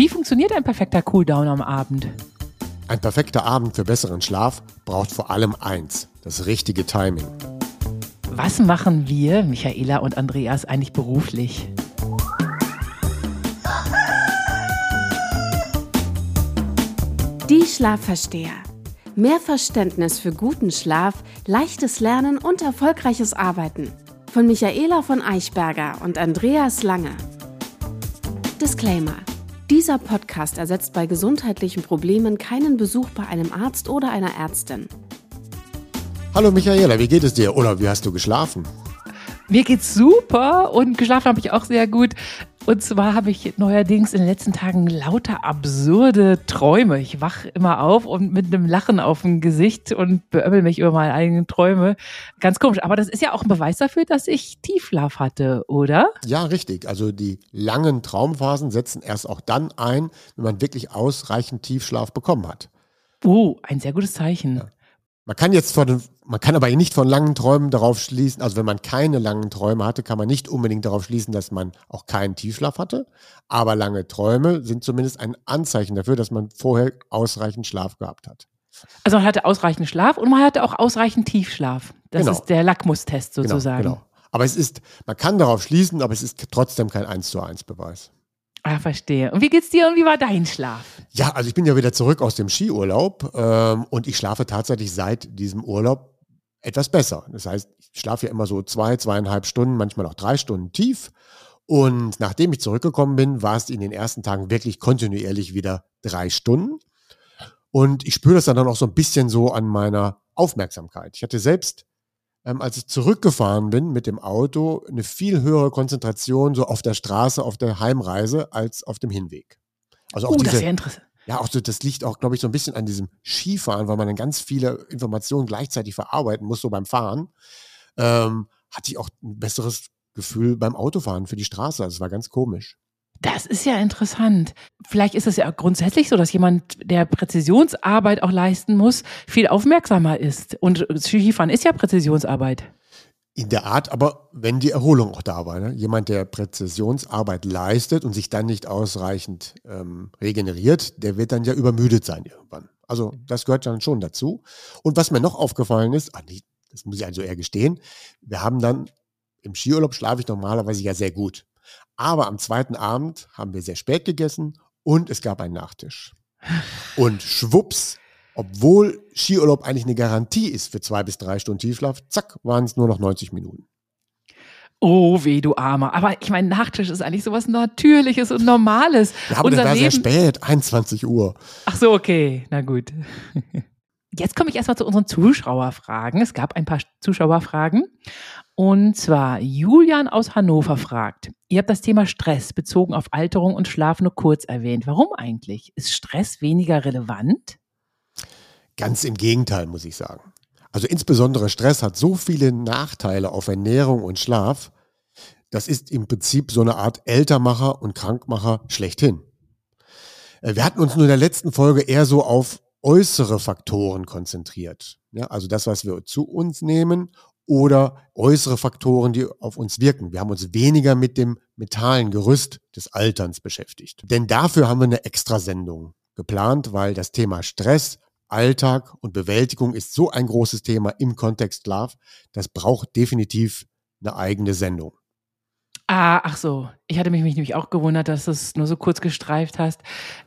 Wie funktioniert ein perfekter Cooldown am Abend? Ein perfekter Abend für besseren Schlaf braucht vor allem eins, das richtige Timing. Was machen wir, Michaela und Andreas, eigentlich beruflich? Die Schlafversteher. Mehr Verständnis für guten Schlaf, leichtes Lernen und erfolgreiches Arbeiten. Von Michaela von Eichberger und Andreas Lange. Disclaimer. Dieser Podcast ersetzt bei gesundheitlichen Problemen keinen Besuch bei einem Arzt oder einer Ärztin. Hallo Michaela, wie geht es dir? Oder wie hast du geschlafen? Mir geht's super und geschlafen habe ich auch sehr gut. Und zwar habe ich neuerdings in den letzten Tagen lauter absurde Träume. Ich wach immer auf und mit einem Lachen auf dem Gesicht und beömmel mich über meine eigenen Träume. Ganz komisch. Aber das ist ja auch ein Beweis dafür, dass ich Tiefschlaf hatte, oder? Ja, richtig. Also die langen Traumphasen setzen erst auch dann ein, wenn man wirklich ausreichend Tiefschlaf bekommen hat. Oh, ein sehr gutes Zeichen. Ja. Man kann jetzt von, man kann aber nicht von langen Träumen darauf schließen, also wenn man keine langen Träume hatte, kann man nicht unbedingt darauf schließen, dass man auch keinen Tiefschlaf hatte. Aber lange Träume sind zumindest ein Anzeichen dafür, dass man vorher ausreichend Schlaf gehabt hat. Also man hatte ausreichend Schlaf und man hatte auch ausreichend Tiefschlaf. Das genau. ist der Lackmustest genau, sozusagen. Genau, genau. Aber es ist, man kann darauf schließen, aber es ist trotzdem kein 1 zu 1 Beweis. Ah, verstehe. Und wie geht's dir und wie war dein Schlaf? Ja, also ich bin ja wieder zurück aus dem Skiurlaub ähm, und ich schlafe tatsächlich seit diesem Urlaub etwas besser. Das heißt, ich schlafe ja immer so zwei, zweieinhalb Stunden, manchmal auch drei Stunden tief. Und nachdem ich zurückgekommen bin, war es in den ersten Tagen wirklich kontinuierlich wieder drei Stunden. Und ich spüre das dann auch so ein bisschen so an meiner Aufmerksamkeit. Ich hatte selbst ähm, als ich zurückgefahren bin mit dem Auto, eine viel höhere Konzentration so auf der Straße, auf der Heimreise als auf dem Hinweg. Also auch uh, diese, das ist ja interessant. Ja, auch so, das liegt auch, glaube ich, so ein bisschen an diesem Skifahren, weil man dann ganz viele Informationen gleichzeitig verarbeiten muss, so beim Fahren. Ähm, hatte ich auch ein besseres Gefühl beim Autofahren für die Straße. Also es war ganz komisch. Das ist ja interessant. Vielleicht ist es ja grundsätzlich so, dass jemand, der Präzisionsarbeit auch leisten muss, viel aufmerksamer ist. Und Skifahren ist ja Präzisionsarbeit. In der Art, aber wenn die Erholung auch da war. Ne? Jemand, der Präzisionsarbeit leistet und sich dann nicht ausreichend ähm, regeneriert, der wird dann ja übermüdet sein irgendwann. Also das gehört dann schon dazu. Und was mir noch aufgefallen ist, ach nee, das muss ich also eher gestehen, wir haben dann im Skiurlaub schlafe ich normalerweise ja sehr gut. Aber am zweiten Abend haben wir sehr spät gegessen und es gab einen Nachtisch. Und schwupps, obwohl Skiurlaub eigentlich eine Garantie ist für zwei bis drei Stunden Tiefschlaf, zack, waren es nur noch 90 Minuten. Oh, weh, du Armer. Aber ich meine, Nachtisch ist eigentlich sowas Natürliches und Normales. Ja, aber Unser das war Leben... sehr spät, 21 Uhr. Ach so, okay, na gut. Jetzt komme ich erstmal zu unseren Zuschauerfragen. Es gab ein paar Zuschauerfragen. Und zwar Julian aus Hannover fragt, ihr habt das Thema Stress bezogen auf Alterung und Schlaf nur kurz erwähnt. Warum eigentlich? Ist Stress weniger relevant? Ganz im Gegenteil, muss ich sagen. Also insbesondere Stress hat so viele Nachteile auf Ernährung und Schlaf. Das ist im Prinzip so eine Art Ältermacher und Krankmacher schlechthin. Äh, wir hatten uns nur in der letzten Folge eher so auf äußere Faktoren konzentriert. Ja, also das, was wir zu uns nehmen oder äußere Faktoren, die auf uns wirken. Wir haben uns weniger mit dem mentalen Gerüst des Alterns beschäftigt. Denn dafür haben wir eine Extrasendung geplant, weil das Thema Stress, Alltag und Bewältigung ist so ein großes Thema im Kontext Love, das braucht definitiv eine eigene Sendung. Ah, ach so. Ich hatte mich, nämlich auch gewundert, dass du es nur so kurz gestreift hast.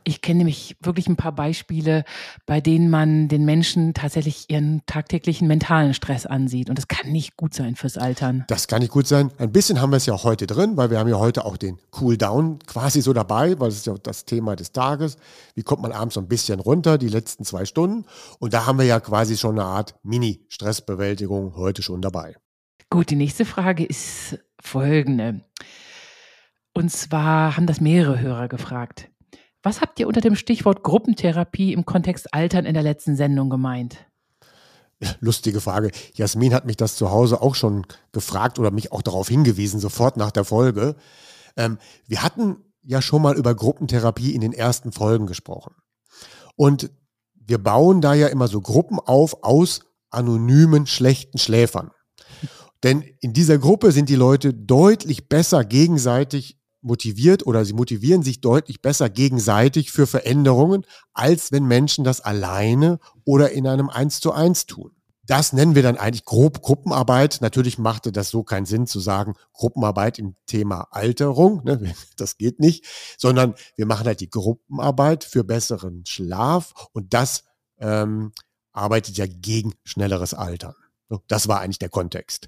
Ich kenne nämlich wirklich ein paar Beispiele, bei denen man den Menschen tatsächlich ihren tagtäglichen mentalen Stress ansieht. Und das kann nicht gut sein fürs Altern. Das kann nicht gut sein. Ein bisschen haben wir es ja heute drin, weil wir haben ja heute auch den Cool Down quasi so dabei, weil es ist ja das Thema des Tages. Wie kommt man abends so ein bisschen runter, die letzten zwei Stunden? Und da haben wir ja quasi schon eine Art Mini-Stressbewältigung heute schon dabei. Gut, die nächste Frage ist folgende. Und zwar haben das mehrere Hörer gefragt. Was habt ihr unter dem Stichwort Gruppentherapie im Kontext Altern in der letzten Sendung gemeint? Lustige Frage. Jasmin hat mich das zu Hause auch schon gefragt oder mich auch darauf hingewiesen, sofort nach der Folge. Ähm, wir hatten ja schon mal über Gruppentherapie in den ersten Folgen gesprochen. Und wir bauen da ja immer so Gruppen auf aus anonymen schlechten Schläfern. Denn in dieser Gruppe sind die Leute deutlich besser gegenseitig motiviert oder sie motivieren sich deutlich besser gegenseitig für Veränderungen, als wenn Menschen das alleine oder in einem Eins zu eins tun. Das nennen wir dann eigentlich grob Gruppenarbeit. Natürlich machte das so keinen Sinn zu sagen, Gruppenarbeit im Thema Alterung. Ne? Das geht nicht, sondern wir machen halt die Gruppenarbeit für besseren Schlaf und das ähm, arbeitet ja gegen schnelleres Altern. Das war eigentlich der Kontext.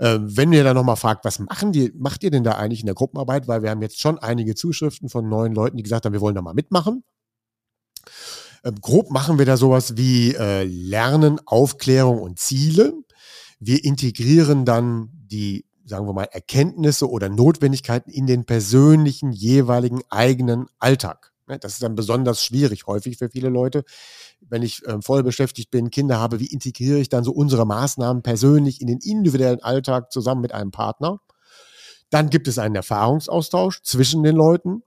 Ähm, wenn ihr dann nochmal fragt, was machen die, macht ihr denn da eigentlich in der Gruppenarbeit? Weil wir haben jetzt schon einige Zuschriften von neuen Leuten, die gesagt haben, wir wollen da mal mitmachen. Ähm, grob machen wir da sowas wie äh, Lernen, Aufklärung und Ziele. Wir integrieren dann die, sagen wir mal, Erkenntnisse oder Notwendigkeiten in den persönlichen, jeweiligen eigenen Alltag. Das ist dann besonders schwierig häufig für viele Leute. Wenn ich äh, voll beschäftigt bin, Kinder habe, wie integriere ich dann so unsere Maßnahmen persönlich in den individuellen Alltag zusammen mit einem Partner? Dann gibt es einen Erfahrungsaustausch zwischen den Leuten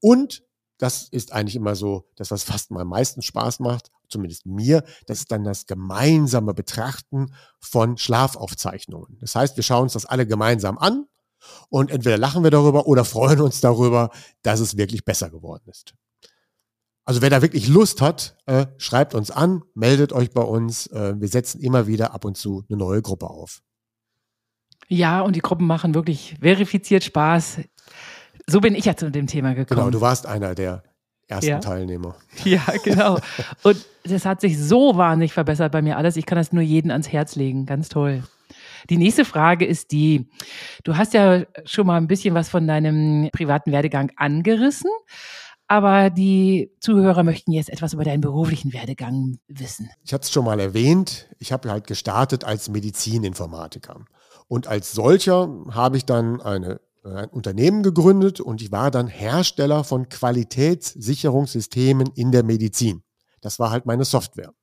und das ist eigentlich immer so, das, was fast am meisten Spaß macht, zumindest mir, das ist dann das gemeinsame Betrachten von Schlafaufzeichnungen. Das heißt, wir schauen uns das alle gemeinsam an und entweder lachen wir darüber oder freuen uns darüber, dass es wirklich besser geworden ist. Also wer da wirklich Lust hat, äh, schreibt uns an, meldet euch bei uns. Äh, wir setzen immer wieder ab und zu eine neue Gruppe auf. Ja, und die Gruppen machen wirklich verifiziert Spaß. So bin ich ja zu dem Thema gekommen. Genau, du warst einer der ersten ja. Teilnehmer. Ja, genau. Und das hat sich so wahnsinnig verbessert bei mir alles. Ich kann das nur jedem ans Herz legen. Ganz toll. Die nächste Frage ist die, du hast ja schon mal ein bisschen was von deinem privaten Werdegang angerissen, aber die Zuhörer möchten jetzt etwas über deinen beruflichen Werdegang wissen. Ich hatte es schon mal erwähnt, ich habe halt gestartet als Medizininformatiker. Und als solcher habe ich dann eine ein Unternehmen gegründet und ich war dann Hersteller von Qualitätssicherungssystemen in der Medizin. Das war halt meine Software.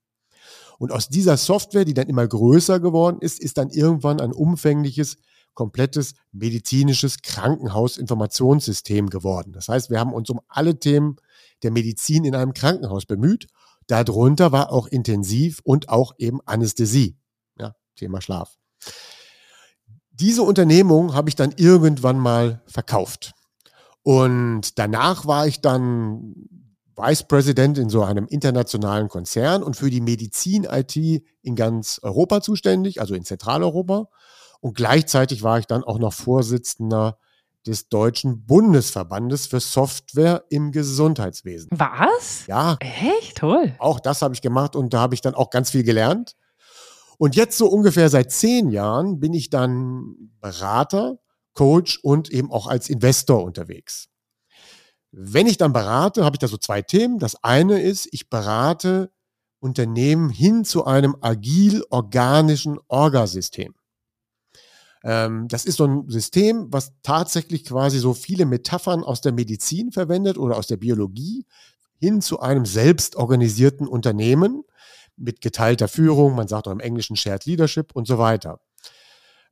Und aus dieser Software, die dann immer größer geworden ist, ist dann irgendwann ein umfängliches, komplettes medizinisches Krankenhausinformationssystem geworden. Das heißt, wir haben uns um alle Themen der Medizin in einem Krankenhaus bemüht. Darunter war auch Intensiv und auch eben Anästhesie. Ja, Thema Schlaf. Diese Unternehmung habe ich dann irgendwann mal verkauft. Und danach war ich dann Vice President in so einem internationalen Konzern und für die Medizin-IT in ganz Europa zuständig, also in Zentraleuropa. Und gleichzeitig war ich dann auch noch Vorsitzender des Deutschen Bundesverbandes für Software im Gesundheitswesen. Was? Ja. Echt? Toll. Auch das habe ich gemacht und da habe ich dann auch ganz viel gelernt. Und jetzt so ungefähr seit zehn Jahren bin ich dann Berater, Coach und eben auch als Investor unterwegs. Wenn ich dann berate, habe ich da so zwei Themen. Das eine ist, ich berate Unternehmen hin zu einem agil-organischen Orgasystem. Ähm, das ist so ein System, was tatsächlich quasi so viele Metaphern aus der Medizin verwendet oder aus der Biologie hin zu einem selbstorganisierten Unternehmen, mit geteilter Führung, man sagt auch im Englischen Shared Leadership und so weiter.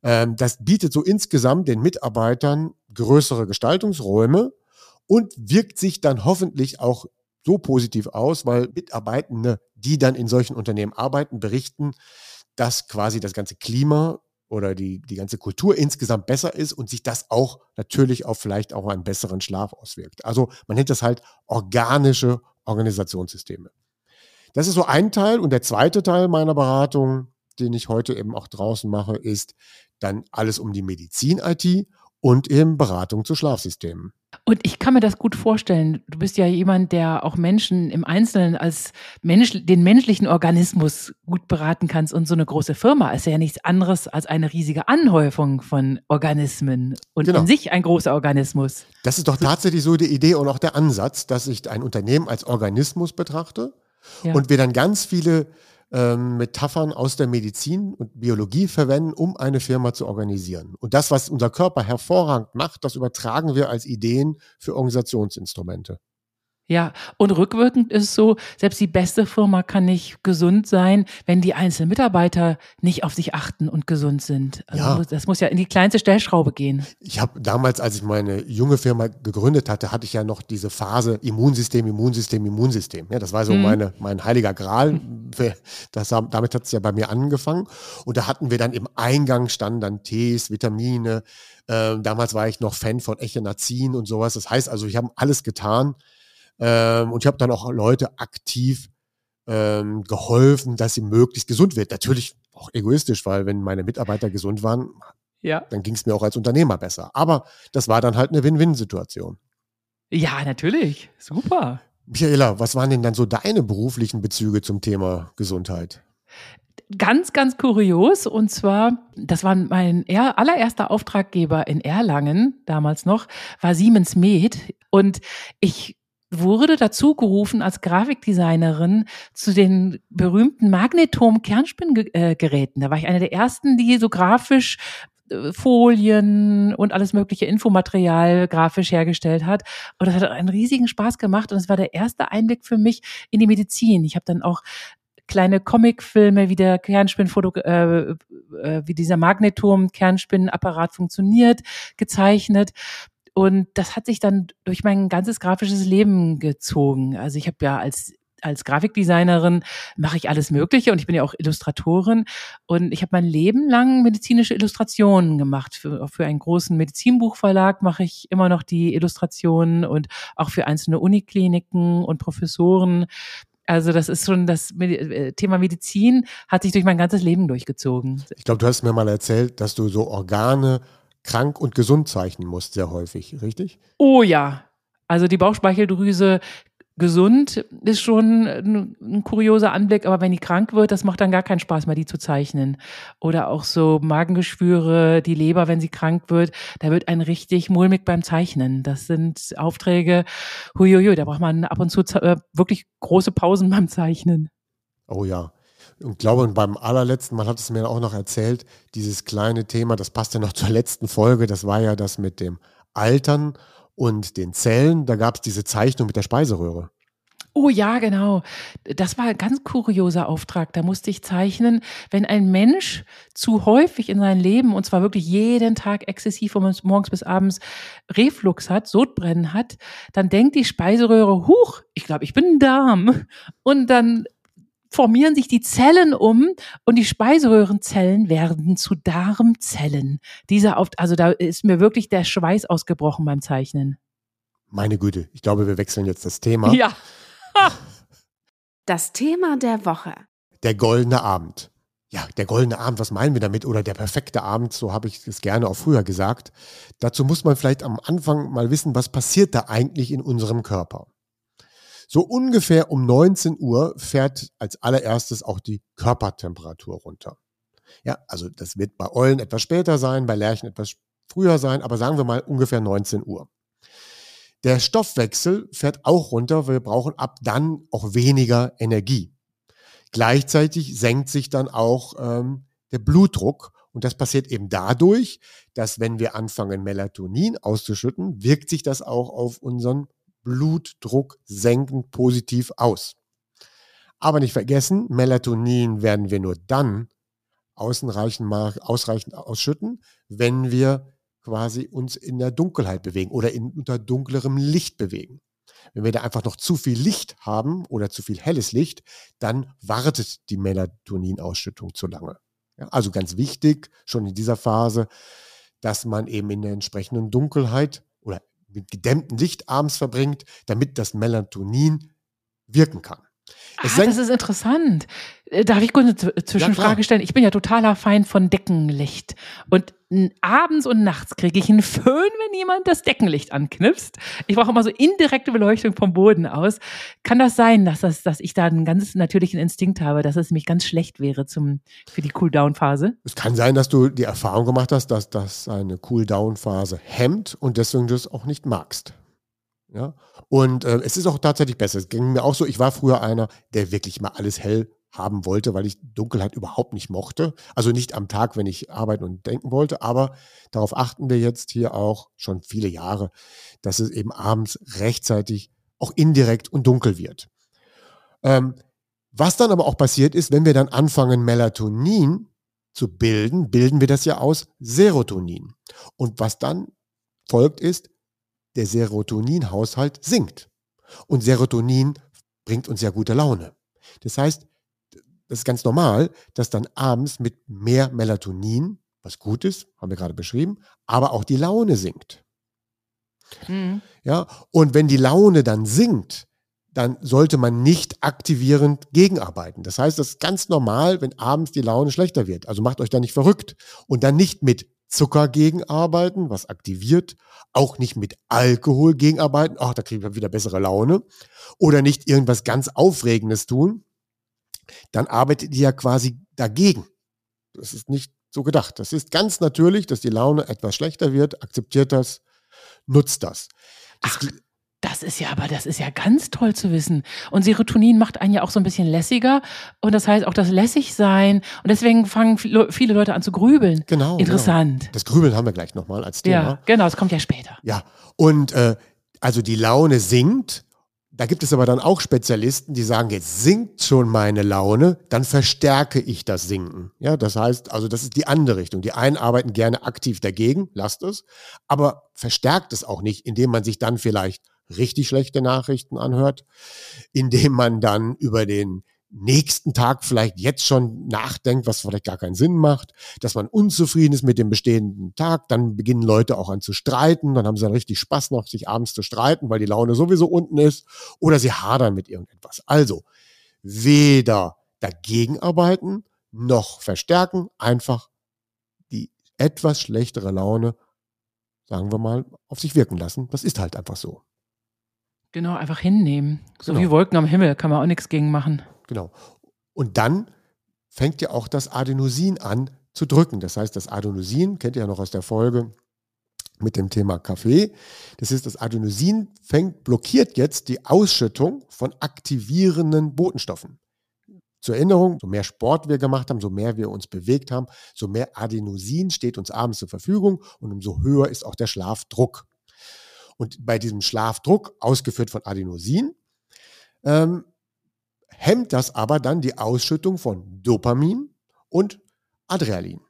Ähm, das bietet so insgesamt den Mitarbeitern größere Gestaltungsräume und wirkt sich dann hoffentlich auch so positiv aus, weil Mitarbeitende, die dann in solchen Unternehmen arbeiten, berichten, dass quasi das ganze Klima oder die, die ganze Kultur insgesamt besser ist und sich das auch natürlich auf vielleicht auch einen besseren Schlaf auswirkt. Also man nennt das halt organische Organisationssysteme. Das ist so ein Teil. Und der zweite Teil meiner Beratung, den ich heute eben auch draußen mache, ist dann alles um die Medizin-IT und eben Beratung zu Schlafsystemen. Und ich kann mir das gut vorstellen. Du bist ja jemand, der auch Menschen im Einzelnen als Mensch, den menschlichen Organismus gut beraten kannst. Und so eine große Firma ist ja nichts anderes als eine riesige Anhäufung von Organismen und genau. in sich ein großer Organismus. Das ist doch tatsächlich so die Idee und auch der Ansatz, dass ich ein Unternehmen als Organismus betrachte ja. Und wir dann ganz viele ähm, Metaphern aus der Medizin und Biologie verwenden, um eine Firma zu organisieren. Und das, was unser Körper hervorragend macht, das übertragen wir als Ideen für Organisationsinstrumente. Ja, und rückwirkend ist so, selbst die beste Firma kann nicht gesund sein, wenn die einzelnen Mitarbeiter nicht auf sich achten und gesund sind. Also Ja. Das muss ja in die kleinste Stellschraube gehen. Ich habe damals, als ich meine junge Firma gegründet hatte, hatte ich ja noch diese Phase Immunsystem, Immunsystem, Immunsystem. Ja, das war so Mhm. meine, mein heiliger Gral. Das, damit hat es ja bei mir angefangen. Und da hatten wir dann im Eingang standen dann Tees, Vitamine. Ähm, damals war ich noch Fan von Echinazin und sowas. Das heißt also, ich habe alles getan. Ähm, und ich habe dann auch Leute aktiv ähm, geholfen, dass sie möglichst gesund wird. Natürlich auch egoistisch, weil wenn meine Mitarbeiter gesund waren, Ja. dann ging es mir auch als Unternehmer besser. Aber das war dann halt eine Win-Win-Situation. Ja, natürlich. Super. Michaela, was waren denn dann so deine beruflichen Bezüge zum Thema Gesundheit? Ganz, ganz kurios. Und zwar, das war mein er allererster Auftraggeber in Erlangen, damals noch, war Siemens Med. Und ich wurde dazu gerufen als Grafikdesignerin zu den berühmten Magnetom-Kernspinngeräten. Da war ich eine der ersten, die so grafisch äh, Folien und alles mögliche Infomaterial grafisch hergestellt hat. Und das hat einen riesigen Spaß gemacht. Und es war der erste Einblick für mich in die Medizin. Ich habe dann auch kleine Comicfilme, wie der Kernspinnfoto, äh, äh, wie dieser Magnetom-Kernspinnapparat funktioniert, gezeichnet. Und das hat sich dann durch mein ganzes grafisches Leben gezogen. Also ich habe ja als als Grafikdesignerin mache ich alles Mögliche und ich bin ja auch Illustratorin und ich habe mein Leben lang medizinische Illustrationen gemacht. Für, für einen großen Medizinbuchverlag mache ich immer noch die Illustrationen und auch für einzelne Unikliniken und Professoren. Also das ist schon das äh, Thema Medizin hat sich durch mein ganzes Leben durchgezogen. Ich glaube, du hast mir mal erzählt, dass du so Organe krank und gesund zeichnen musst, sehr häufig, richtig? Oh ja. Also die Bauchspeicheldrüse gesund ist schon ein, ein kurioser Anblick, aber wenn die krank wird, das macht dann gar keinen Spaß mehr, die zu zeichnen. Oder auch so Magengeschwüre, die Leber, wenn sie krank wird, da wird ein richtig mulmig beim Zeichnen. Das sind Aufträge, huiuiui, da braucht man ab und zu äh, wirklich große Pausen beim Zeichnen. Oh ja. Und glaube, beim allerletzten Mal hat es mir auch noch erzählt, dieses kleine Thema, das passt ja noch zur letzten Folge, das war ja das mit dem Altern und den Zellen. Da gab es diese Zeichnung mit der Speiseröhre. Oh ja, genau. Das war ein ganz kurioser Auftrag. Da musste ich zeichnen, wenn ein Mensch zu häufig in seinem Leben, und zwar wirklich jeden Tag exzessiv von morgens bis abends Reflux hat, Sodbrennen hat, dann denkt die Speiseröhre, huch, ich glaube, ich bin ein Darm. Und dann formieren sich die Zellen um und die Speiseröhrenzellen werden zu Darmzellen. Dieser auf, also da ist mir wirklich der Schweiß ausgebrochen beim Zeichnen. Meine Güte, ich glaube, wir wechseln jetzt das Thema. Ja. Das Thema der Woche. Der goldene Abend. Ja, der goldene Abend, was meinen wir damit? Oder der perfekte Abend, so habe ich es gerne auch früher gesagt. Dazu muss man vielleicht am Anfang mal wissen, was passiert da eigentlich in unserem Körper. So ungefähr um 19 Uhr fährt als allererstes auch die Körpertemperatur runter. Ja, also das wird bei Eulen etwas später sein, bei Lerchen etwas früher sein, aber sagen wir mal ungefähr 19 Uhr. Der Stoffwechsel fährt auch runter, wir brauchen ab dann auch weniger Energie. Gleichzeitig senkt sich dann auch ähm, der Blutdruck und das passiert eben dadurch, dass wenn wir anfangen, Melatonin auszuschütten, wirkt sich das auch auf unseren Blutdruck senkend positiv aus. Aber nicht vergessen, Melatonin werden wir nur dann ausreichend, ausschütten, wenn wir quasi uns in der Dunkelheit bewegen oder in, unter dunklerem Licht bewegen. Wenn wir da einfach noch zu viel Licht haben oder zu viel helles Licht, dann wartet die Melatoninausschüttung zu lange. Ja, also ganz wichtig, schon in dieser Phase, dass man eben in der entsprechenden Dunkelheit mit gedämmtem Licht abends verbringt, damit das Melatonin wirken kann. Es Ah, das ist interessant. Äh, Darf ich kurz eine Z- Zwischenfrage stellen? Ich bin ja totaler Feind von Deckenlicht. Und abends und nachts kriege ich einen Föhn, wenn jemand das Deckenlicht anknipst. Ich brauche immer so indirekte Beleuchtung vom Boden aus. Kann das sein, dass, das, dass ich da einen ganz natürlichen Instinkt habe, dass es mich ganz schlecht wäre zum, für die Cooldown-Phase? Es kann sein, dass du die Erfahrung gemacht hast, dass das eine Cool-Down-Phase hemmt und deswegen du es auch nicht magst. Ja? Und äh, es ist auch tatsächlich besser. Es ging mir auch so, ich war früher einer, der wirklich mal alles hell haben wollte, weil ich Dunkelheit überhaupt nicht mochte. Also nicht am Tag, wenn ich arbeiten und denken wollte, aber darauf achten wir jetzt hier auch schon viele Jahre, dass es eben abends rechtzeitig auch indirekt und dunkel wird. Ähm, was dann aber auch passiert ist, wenn wir dann anfangen, Melatonin zu bilden, bilden wir das ja aus Serotonin. Und was dann folgt ist, der Serotoninhaushalt sinkt. Und Serotonin bringt uns ja gute Laune. Das heißt, das ist ganz normal, dass dann abends mit mehr Melatonin, was gut ist, haben wir gerade beschrieben, aber auch die Laune sinkt. Mhm. Ja, und wenn die Laune dann sinkt, dann sollte man nicht aktivierend gegenarbeiten. Das heißt, das ist ganz normal, wenn abends die Laune schlechter wird. Also macht euch da nicht verrückt. Und dann nicht mit Zucker gegenarbeiten, was aktiviert, auch nicht mit Alkohol gegenarbeiten, ach, da kriegen wir wieder bessere Laune, oder nicht irgendwas ganz Aufregendes tun, dann arbeitet ihr ja quasi dagegen. Das ist nicht so gedacht. Das ist ganz natürlich, dass die Laune etwas schlechter wird, akzeptiert das, nutzt das. das ach, das ist ja aber, das ist ja ganz toll zu wissen. Und Serotonin macht einen ja auch so ein bisschen lässiger. Und das heißt auch das Lässigsein. Und deswegen fangen viele Leute an zu grübeln. Genau. Interessant. Genau. Das Grübeln haben wir gleich nochmal als Thema. Ja, genau, das kommt ja später. Ja. Und äh, also die Laune sinkt. Da gibt es aber dann auch Spezialisten, die sagen, jetzt sinkt schon meine Laune, dann verstärke ich das Sinken. Ja, das heißt, also das ist die andere Richtung. Die einen arbeiten gerne aktiv dagegen, lasst es, aber verstärkt es auch nicht, indem man sich dann vielleicht richtig schlechte Nachrichten anhört, indem man dann über den nächsten Tag vielleicht jetzt schon nachdenkt, was vielleicht gar keinen Sinn macht, dass man unzufrieden ist mit dem bestehenden Tag, dann beginnen Leute auch an zu streiten, dann haben sie dann richtig Spaß noch, sich abends zu streiten, weil die Laune sowieso unten ist, oder sie hadern mit irgendetwas. Also, weder dagegen arbeiten, noch verstärken, einfach die etwas schlechtere Laune, sagen wir mal, auf sich wirken lassen. Das ist halt einfach so. Genau, einfach hinnehmen. So genau. wie Wolken am Himmel, kann man auch nichts gegen machen. Genau. Und dann fängt ja auch das Adenosin an zu drücken. Das heißt, das Adenosin, kennt ihr ja noch aus der Folge mit dem Thema Kaffee. Das ist, das Adenosin fängt, blockiert jetzt die Ausschüttung von aktivierenden Botenstoffen. Zur Erinnerung, so mehr Sport wir gemacht haben, so mehr wir uns bewegt haben, so mehr Adenosin steht uns abends zur Verfügung und umso höher ist auch der Schlafdruck. Und bei diesem Schlafdruck, ausgeführt von Adenosin, ähm, hemmt das aber dann die Ausschüttung von Dopamin und Adrenalin.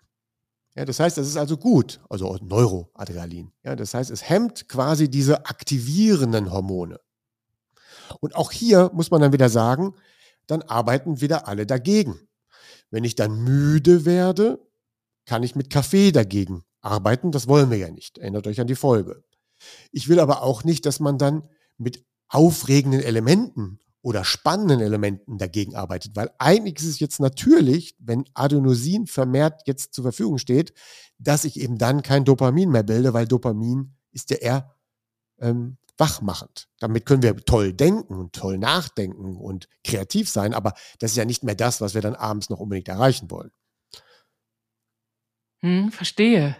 Ja, das heißt, das ist also gut, also Neuroadrenalin. Ja, das heißt, es hemmt quasi diese aktivierenden Hormone. Und auch hier muss man dann wieder sagen, dann arbeiten wieder alle dagegen. Wenn ich dann müde werde, kann ich mit Kaffee dagegen arbeiten. Das wollen wir ja nicht. Erinnert euch an die Folge. Ich will aber auch nicht, dass man dann mit aufregenden Elementen oder spannenden Elementen dagegen arbeitet, weil eigentlich ist es jetzt natürlich, wenn Adenosin vermehrt jetzt zur Verfügung steht, dass ich eben dann kein Dopamin mehr bilde, weil Dopamin ist ja eher ähm, wachmachend. Damit können wir toll denken und toll nachdenken und kreativ sein, aber das ist ja nicht mehr das, was wir dann abends noch unbedingt erreichen wollen. Hm, verstehe.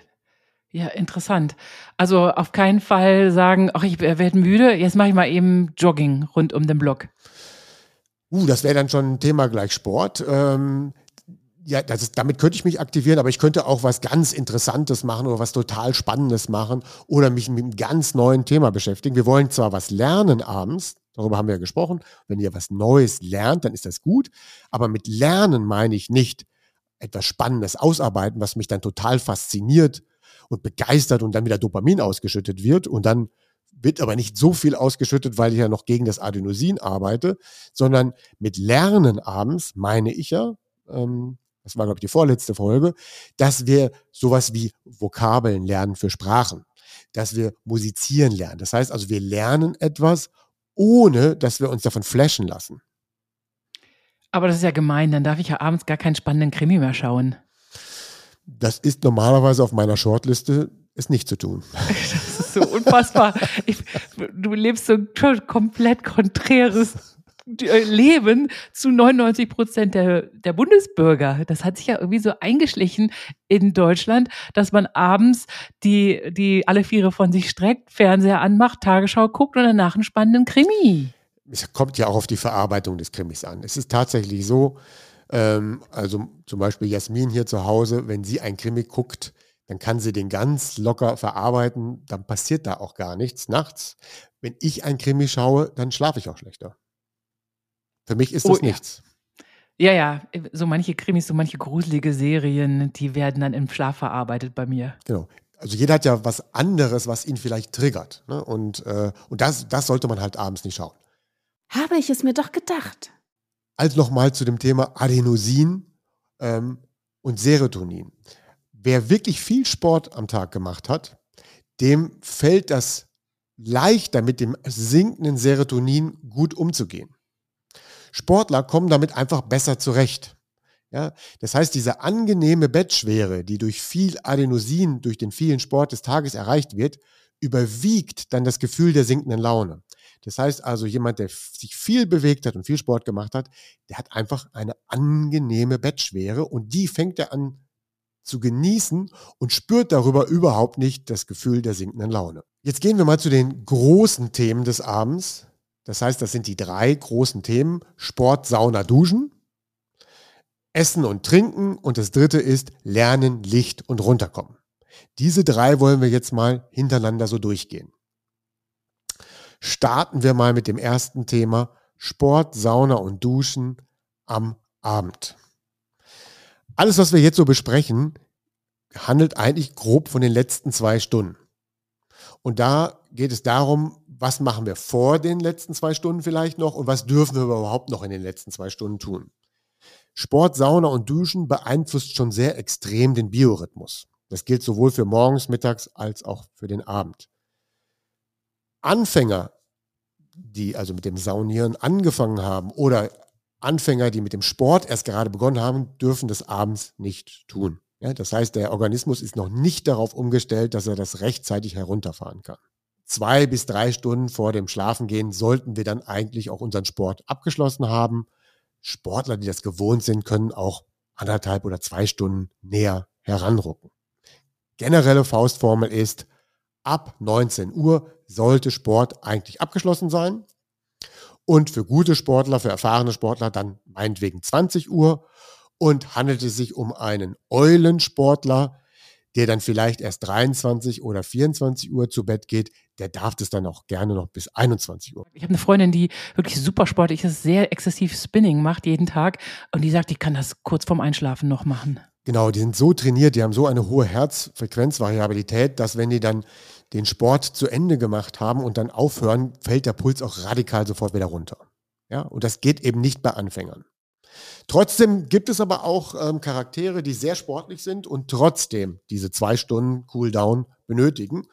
Ja, interessant. Also auf keinen Fall sagen, ach, ich werde müde, jetzt mache ich mal eben Jogging rund um den Block. Uh, das wäre dann schon ein Thema gleich Sport. Ähm, ja, ist, damit könnte ich mich aktivieren, aber ich könnte auch was ganz Interessantes machen oder was total Spannendes machen oder mich mit einem ganz neuen Thema beschäftigen. Wir wollen zwar was lernen abends, darüber haben wir ja gesprochen. Wenn ihr was Neues lernt, dann ist das gut. Aber mit Lernen meine ich nicht etwas Spannendes ausarbeiten, was mich dann total fasziniert und begeistert und dann wieder Dopamin ausgeschüttet wird und dann wird aber nicht so viel ausgeschüttet, weil ich ja noch gegen das Adenosin arbeite, sondern mit Lernen abends meine ich ja, ähm, das war glaube ich die vorletzte Folge, dass wir sowas wie Vokabeln lernen für Sprachen, dass wir musizieren lernen. Das heißt also, wir lernen etwas, ohne dass wir uns davon flashen lassen. Aber das ist ja gemein, dann darf ich ja abends gar keinen spannenden Krimi mehr schauen. Das ist normalerweise auf meiner Shortliste, es nicht zu tun. Das ist so unfassbar. Ich, du lebst so ein komplett konträres Leben zu 99 Prozent der, der Bundesbürger. Das hat sich ja irgendwie so eingeschlichen in Deutschland, dass man abends die, die alle Viere von sich streckt, Fernseher anmacht, Tagesschau guckt und danach einen spannenden Krimi. Es kommt ja auch auf die Verarbeitung des Krimis an. Es ist tatsächlich so, ähm, also zum Beispiel Jasmin hier zu Hause, wenn sie ein Krimi guckt, dann kann sie den ganz locker verarbeiten, dann passiert da auch gar nichts nachts. Wenn ich ein Krimi schaue, dann schlafe ich auch schlechter. Für mich ist das oh, nichts. Ja. ja, ja, so manche Krimis, so manche gruselige Serien, die werden dann im Schlaf verarbeitet bei mir. Genau. Also jeder hat ja was anderes, was ihn vielleicht triggert. Ne? Und, äh, und das, das sollte man halt abends nicht schauen. Habe ich es mir doch gedacht. Also nochmal zu dem Thema Adenosin ähm, und Serotonin. Wer wirklich viel Sport am Tag gemacht hat, dem fällt das leichter mit dem sinkenden Serotonin gut umzugehen. Sportler kommen damit einfach besser zurecht. Ja, das heißt, diese angenehme Bettschwere, die durch viel Adenosin, durch den vielen Sport des Tages erreicht wird, überwiegt dann das Gefühl der sinkenden Laune. Das heißt also, jemand, der sich viel bewegt hat und viel Sport gemacht hat, der hat einfach eine angenehme Bettschwere und die fängt er an zu genießen und spürt darüber überhaupt nicht das Gefühl der sinkenden Laune. Jetzt gehen wir mal zu den großen Themen des Abends. Das heißt, das sind die drei großen Themen. Sport, Sauna, Duschen. Essen und Trinken und das dritte ist Lernen, Licht und runterkommen. Diese drei wollen wir jetzt mal hintereinander so durchgehen. Starten wir mal mit dem ersten Thema Sport, Sauna und Duschen am Abend. Alles, was wir jetzt so besprechen, handelt eigentlich grob von den letzten zwei Stunden. Und da geht es darum, was machen wir vor den letzten zwei Stunden vielleicht noch und was dürfen wir überhaupt noch in den letzten zwei Stunden tun. Sport, Sauna und Duschen beeinflusst schon sehr extrem den Biorhythmus. Das gilt sowohl für morgens, mittags als auch für den Abend. Anfänger, die also mit dem Saunieren angefangen haben oder Anfänger, die mit dem Sport erst gerade begonnen haben, dürfen das abends nicht tun. Ja, das heißt, der Organismus ist noch nicht darauf umgestellt, dass er das rechtzeitig herunterfahren kann. Zwei bis drei Stunden vor dem Schlafengehen sollten wir dann eigentlich auch unseren Sport abgeschlossen haben Sportler, die das gewohnt sind, können auch anderthalb oder zwei Stunden näher heranrucken. Generelle Faustformel ist, ab 19 Uhr sollte Sport eigentlich abgeschlossen sein. Und für gute Sportler, für erfahrene Sportler dann meinetwegen 20 Uhr. Und handelt es sich um einen Eulensportler, der dann vielleicht erst 23 oder 24 Uhr zu Bett geht, der darf das dann auch gerne noch bis 21 Uhr. Ich habe eine Freundin, die wirklich super sportlich ist, sehr exzessiv Spinning macht jeden Tag und die sagt, ich kann das kurz vorm Einschlafen noch machen. Genau, die sind so trainiert, die haben so eine hohe Herzfrequenzvariabilität, dass wenn die dann den Sport zu Ende gemacht haben und dann aufhören, fällt der Puls auch radikal sofort wieder runter. Ja, und das geht eben nicht bei Anfängern. Trotzdem gibt es aber auch ähm, Charaktere, die sehr sportlich sind und trotzdem diese zwei Stunden Cooldown benötigen.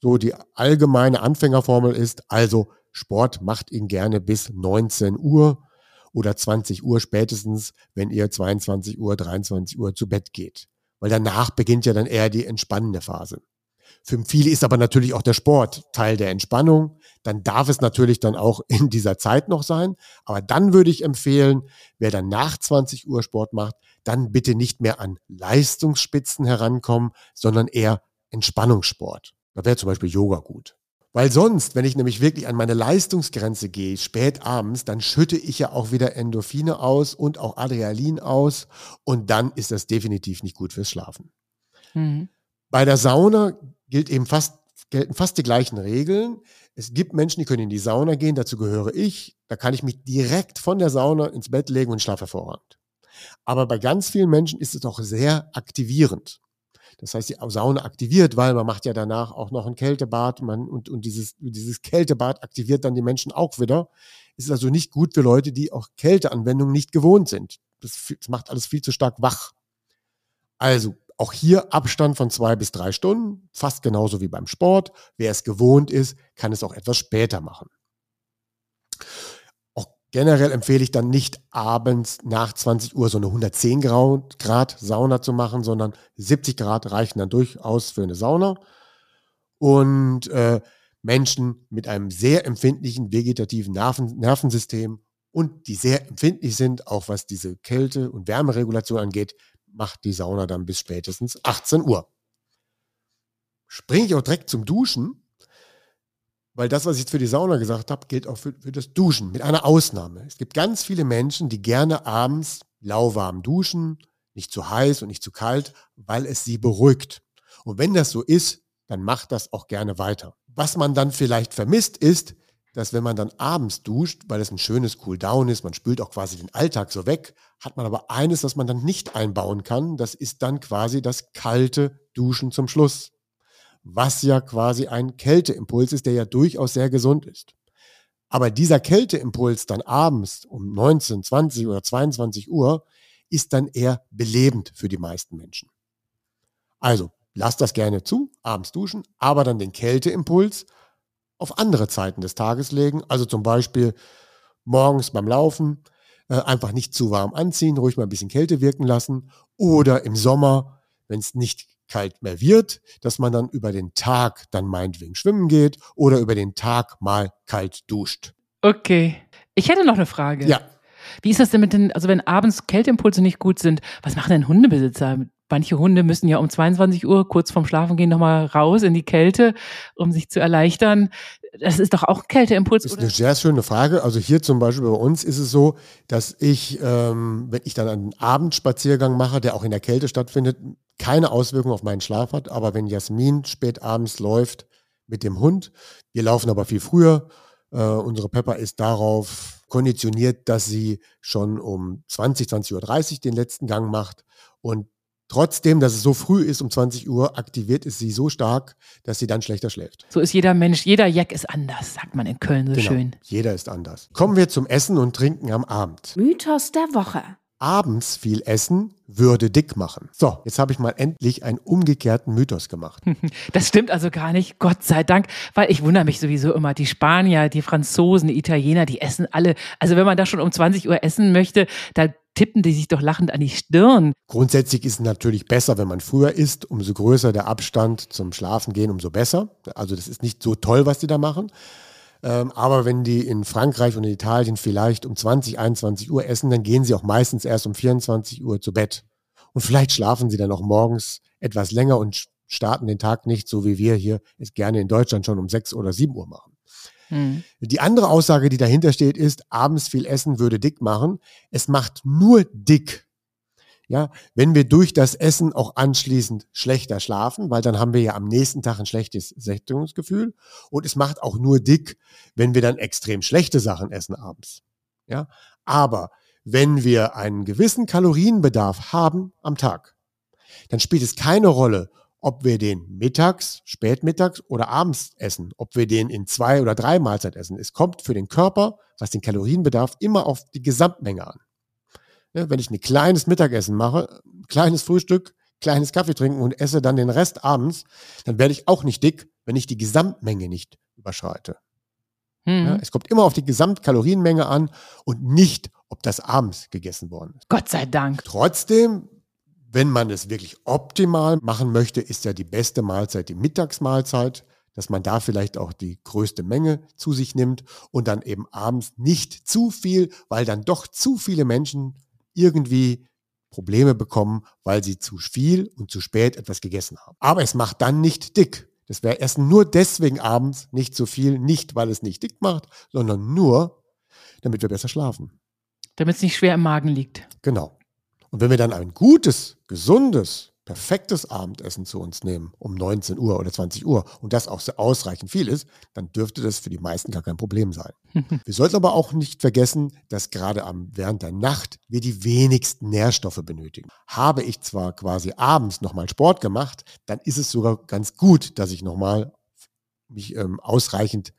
So die allgemeine Anfängerformel ist also, Sport macht ihn gerne bis 19 Uhr oder 20 Uhr spätestens, wenn ihr 22 Uhr, 23 Uhr zu Bett geht. Weil danach beginnt ja dann eher die entspannende Phase. Für viele ist aber natürlich auch der Sport Teil der Entspannung. Dann darf es natürlich dann auch in dieser Zeit noch sein. Aber dann würde ich empfehlen, wer dann nach 20 Uhr Sport macht, dann bitte nicht mehr an Leistungsspitzen herankommen, sondern eher Entspannungssport. Da wäre zum Beispiel Yoga gut. Weil sonst, wenn ich nämlich wirklich an meine Leistungsgrenze gehe, spät abends, dann schütte ich ja auch wieder Endorphine aus und auch Adrenalin aus. Und dann ist das definitiv nicht gut fürs Schlafen. Mhm. Bei der Sauna gilt eben fast, gelten fast die gleichen Regeln. Es gibt Menschen, die können in die Sauna gehen, dazu gehöre ich. Da kann ich mich direkt von der Sauna ins Bett legen und schlafe hervorragend. Aber bei ganz vielen Menschen ist es auch sehr aktivierend. Das heißt, die Sauna aktiviert, weil man macht ja danach auch noch ein Kältebad man, und, und dieses, dieses Kältebad aktiviert dann die Menschen auch wieder. Ist also nicht gut für Leute, die auch Kälteanwendungen nicht gewohnt sind. Das, das macht alles viel zu stark wach. Also auch hier Abstand von zwei bis drei Stunden, fast genauso wie beim Sport. Wer es gewohnt ist, kann es auch etwas später machen. Generell empfehle ich dann nicht abends nach 20 Uhr so eine 110 Grad Sauna zu machen, sondern 70 Grad reichen dann durchaus für eine Sauna. Und äh, Menschen mit einem sehr empfindlichen vegetativen Nerven Nervensystem und die sehr empfindlich sind, auch was diese Kälte- und Wärmeregulation angeht, macht die Sauna dann bis spätestens 18 Uhr. Springe ich auch direkt zum Duschen, weil das, was ich jetzt für die Sauna gesagt habe, gilt auch für, für das Duschen, mit einer Ausnahme. Es gibt ganz viele Menschen, die gerne abends lauwarm duschen, nicht zu heiß und nicht zu kalt, weil es sie beruhigt. Und wenn das so ist, dann macht das auch gerne weiter. Was man dann vielleicht vermisst ist, dass wenn man dann abends duscht, weil es ein schönes Cooldown ist, man spült auch quasi den Alltag so weg, hat man aber eines, das man dann nicht einbauen kann, das ist dann quasi das kalte Duschen zum Schluss. Was ja quasi ein Kälteimpuls ist, der ja durchaus sehr gesund ist. Aber dieser Kälteimpuls dann abends um 19, 20 oder 22 Uhr ist dann eher belebend für die meisten Menschen. Also, lasst das gerne zu, abends duschen, aber dann den Kälteimpuls auf andere Zeiten des Tages legen. Also zum Beispiel morgens beim Laufen äh, einfach nicht zu warm anziehen, ruhig mal ein bisschen Kälte wirken lassen. Oder im Sommer, wenn es nicht kalt mehr wird, dass man dann über den Tag dann meinetwegen schwimmen geht oder über den Tag mal kalt duscht. Okay. Ich hätte noch eine Frage. Ja. Wie ist das denn mit den, also wenn abends Kälteimpulse nicht gut sind, was machen denn Hundebesitzer? Manche Hunde müssen ja um 22 Uhr kurz vorm Schlafengehen nochmal raus in die Kälte, um sich zu erleichtern. Das ist doch auch ein Kälteimpuls. Das ist eine sehr schöne Frage. Also hier zum Beispiel bei uns ist es so, dass ich, ähm, wenn ich dann einen Abendspaziergang mache, der auch in der Kälte stattfindet, keine Auswirkung auf meinen Schlaf hat. Aber wenn Jasmin spät abends läuft mit dem Hund, wir laufen aber viel früher, äh, unsere Pepper ist darauf konditioniert, dass sie schon um 20, 20.30 Uhr den letzten Gang macht und Trotzdem, dass es so früh ist, um 20 Uhr, aktiviert es sie so stark, dass sie dann schlechter schläft. So ist jeder Mensch, jeder Jack ist anders, sagt man in Köln so genau, schön. Jeder ist anders. Kommen wir zum Essen und Trinken am Abend. Mythos der Woche. Abends viel essen würde dick machen. So, jetzt habe ich mal endlich einen umgekehrten Mythos gemacht. Das stimmt also gar nicht, Gott sei Dank, weil ich wundere mich sowieso immer, die Spanier, die Franzosen, die Italiener, die essen alle. Also wenn man da schon um 20 Uhr essen möchte, da tippen die sich doch lachend an die Stirn. Grundsätzlich ist es natürlich besser, wenn man früher isst. Umso größer der Abstand zum Schlafengehen, umso besser. Also das ist nicht so toll, was die da machen. Ähm, aber wenn die in Frankreich und in Italien vielleicht um 20, 21 Uhr essen, dann gehen sie auch meistens erst um 24 Uhr zu Bett. Und vielleicht schlafen sie dann auch morgens etwas länger und starten den Tag nicht, so wie wir hier es gerne in Deutschland schon um 6 oder 7 Uhr machen. Mhm. Die andere Aussage, die dahinter steht, ist, abends viel essen würde dick machen. Es macht nur dick, ja, wenn wir durch das Essen auch anschließend schlechter schlafen, weil dann haben wir ja am nächsten Tag ein schlechtes Sättigungsgefühl. Und es macht auch nur dick, wenn wir dann extrem schlechte Sachen essen abends. Ja, aber wenn wir einen gewissen Kalorienbedarf haben am Tag, dann spielt es keine Rolle, ob wir den mittags, spätmittags oder abends essen, ob wir den in zwei oder drei Mahlzeiten essen. Es kommt für den Körper, was den Kalorienbedarf, immer auf die Gesamtmenge an. Ja, wenn ich ein kleines Mittagessen mache, kleines Frühstück, kleines Kaffee trinken und esse dann den Rest abends, dann werde ich auch nicht dick, wenn ich die Gesamtmenge nicht überschreite. Hm. Ja, es kommt immer auf die Gesamtkalorienmenge an und nicht, ob das abends gegessen worden ist. Gott sei Dank. Trotzdem wenn man es wirklich optimal machen möchte, ist ja die beste Mahlzeit die Mittagsmahlzeit, dass man da vielleicht auch die größte Menge zu sich nimmt und dann eben abends nicht zu viel, weil dann doch zu viele Menschen irgendwie Probleme bekommen, weil sie zu viel und zu spät etwas gegessen haben. Aber es macht dann nicht dick. Das wäre Essen nur deswegen abends nicht so viel, nicht weil es nicht dick macht, sondern nur, damit wir besser schlafen. Damit es nicht schwer im Magen liegt. Genau. Und wenn wir dann ein gutes, gesundes, perfektes Abendessen zu uns nehmen, um 19 Uhr oder 20 Uhr, und das auch sehr ausreichend viel ist, dann dürfte das für die meisten gar kein Problem sein. wir sollten aber auch nicht vergessen, dass gerade am, während der Nacht wir die wenigsten Nährstoffe benötigen. Habe ich zwar quasi abends nochmal Sport gemacht, dann ist es sogar ganz gut, dass ich nochmal mich ähm, ausreichend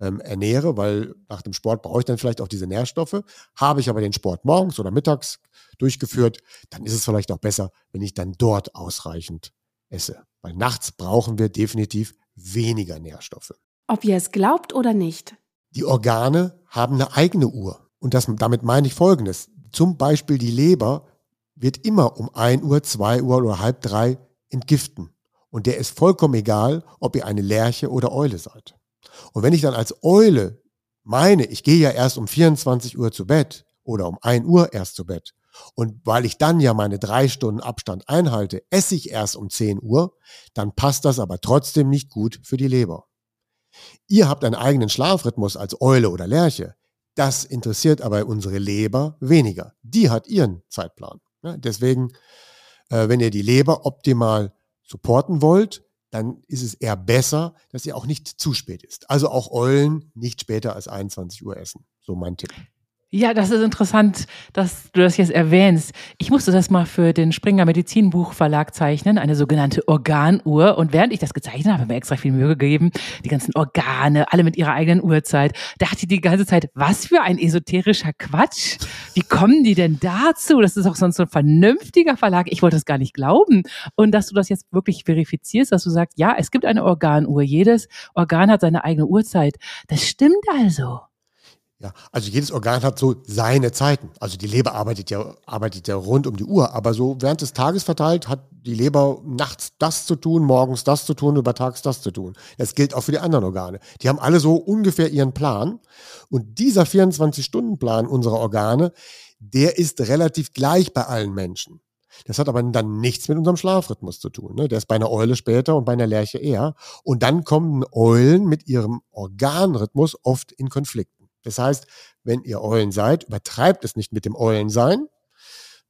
ähm, ernähre, weil nach dem Sport brauche ich dann vielleicht auch diese Nährstoffe. Habe ich aber den Sport morgens oder mittags durchgeführt, dann ist es vielleicht auch besser, wenn ich dann dort ausreichend esse. Weil nachts brauchen wir definitiv weniger Nährstoffe. Ob ihr es glaubt oder nicht. Die Organe haben eine eigene Uhr. Und das, damit meine ich Folgendes. Zum Beispiel die Leber wird immer um 1 Uhr, 2 Uhr oder halb drei entgiften. Und der ist vollkommen egal, ob ihr eine Lerche oder Eule seid. Und wenn ich dann als Eule meine, ich gehe ja erst um 24 Uhr zu Bett oder um 1 Uhr erst zu Bett, und weil ich dann ja meine drei Stunden Abstand einhalte, esse ich erst um 10 Uhr, dann passt das aber trotzdem nicht gut für die Leber. Ihr habt einen eigenen Schlafrhythmus als Eule oder Lerche. Das interessiert aber unsere Leber weniger. Die hat ihren Zeitplan. Deswegen, äh, wenn ihr die Leber optimal supporten wollt, dann ist es eher besser, dass ihr auch nicht zu spät ist. Also auch Eulen nicht später als 21 Uhr essen. So mein Tipp. Ja, das ist interessant, dass du das jetzt erwähnst. Ich musste das mal für den Springer Medizinbuchverlag zeichnen, eine sogenannte Organuhr. Und während ich das gezeichnet habe, habe ich mir extra viel Mühe gegeben, die ganzen Organe, alle mit ihrer eigenen Uhrzeit. dachte ich die ganze Zeit, was für ein esoterischer Quatsch. Wie kommen die denn dazu? Das ist auch sonst so ein vernünftiger Verlag. Ich wollte es gar nicht glauben. Und dass du das jetzt wirklich verifizierst, dass du sagst, ja, es gibt eine Organuhr. Jedes Organ hat seine eigene Uhrzeit. Das stimmt also. Ja, also jedes Organ hat so seine Zeiten. Also die Leber arbeitet ja, arbeitet ja rund um die Uhr, aber so während des Tages verteilt hat die Leber nachts das zu tun, morgens das zu tun, übertags das zu tun. Das gilt auch für die anderen Organe. Die haben alle so ungefähr ihren Plan. Und dieser 24-Stunden-Plan unserer Organe, der ist relativ gleich bei allen Menschen. Das hat aber dann nichts mit unserem Schlafrhythmus zu tun. Ne? Der ist bei einer Eule später und bei einer Lerche eher. Und dann kommen Eulen mit ihrem Organrhythmus oft in Konflikt. Das heißt, wenn ihr Eulen seid, übertreibt es nicht mit dem Eulensein,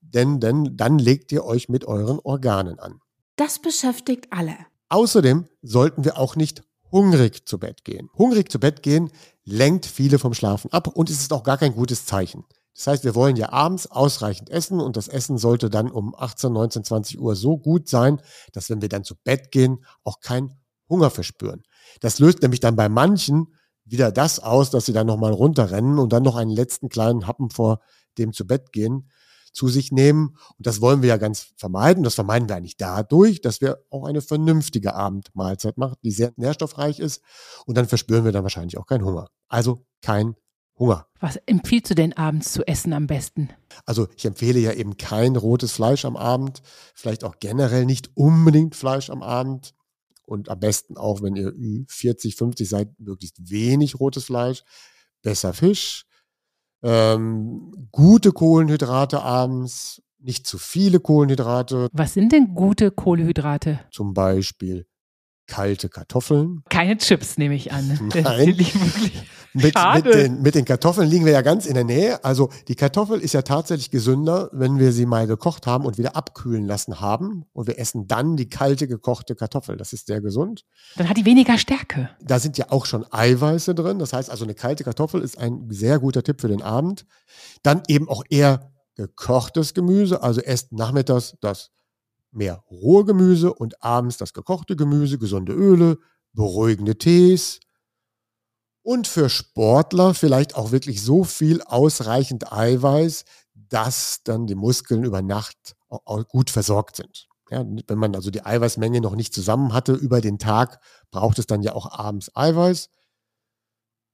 denn, denn dann legt ihr euch mit euren Organen an. Das beschäftigt alle. Außerdem sollten wir auch nicht hungrig zu Bett gehen. Hungrig zu Bett gehen lenkt viele vom Schlafen ab und es ist auch gar kein gutes Zeichen. Das heißt, wir wollen ja abends ausreichend essen und das Essen sollte dann um 18, 19, 20 Uhr so gut sein, dass wenn wir dann zu Bett gehen, auch kein Hunger verspüren. Das löst nämlich dann bei manchen wieder das aus, dass sie dann nochmal runterrennen und dann noch einen letzten kleinen Happen vor dem zu Bett gehen zu sich nehmen. Und das wollen wir ja ganz vermeiden. Das vermeiden wir eigentlich dadurch, dass wir auch eine vernünftige Abendmahlzeit machen, die sehr nährstoffreich ist. Und dann verspüren wir dann wahrscheinlich auch keinen Hunger. Also kein Hunger. Was empfiehlst du denn abends zu essen am besten? Also ich empfehle ja eben kein rotes Fleisch am Abend, vielleicht auch generell nicht unbedingt Fleisch am Abend und am besten auch, wenn ihr 40, 50 seid, möglichst wenig rotes Fleisch, besser Fisch, ähm, gute Kohlenhydrate abends, nicht zu viele Kohlenhydrate. Was sind denn gute Kohlenhydrate? Zum Beispiel kalte Kartoffeln. Keine Chips, nehme ich an. Nein. Mit, mit, den, mit den Kartoffeln liegen wir ja ganz in der Nähe. Also die Kartoffel ist ja tatsächlich gesünder, wenn wir sie mal gekocht haben und wieder abkühlen lassen haben. Und wir essen dann die kalte gekochte Kartoffel. Das ist sehr gesund. Dann hat die weniger Stärke. Da sind ja auch schon Eiweiße drin. Das heißt also, eine kalte Kartoffel ist ein sehr guter Tipp für den Abend. Dann eben auch eher gekochtes Gemüse. Also esst nachmittags das mehr rohe Gemüse und abends das gekochte Gemüse, gesunde Öle, beruhigende Tees und für Sportler vielleicht auch wirklich so viel ausreichend Eiweiß, dass dann die Muskeln über Nacht auch gut versorgt sind. Ja, wenn man also die Eiweißmenge noch nicht zusammen hatte über den Tag, braucht es dann ja auch abends Eiweiß.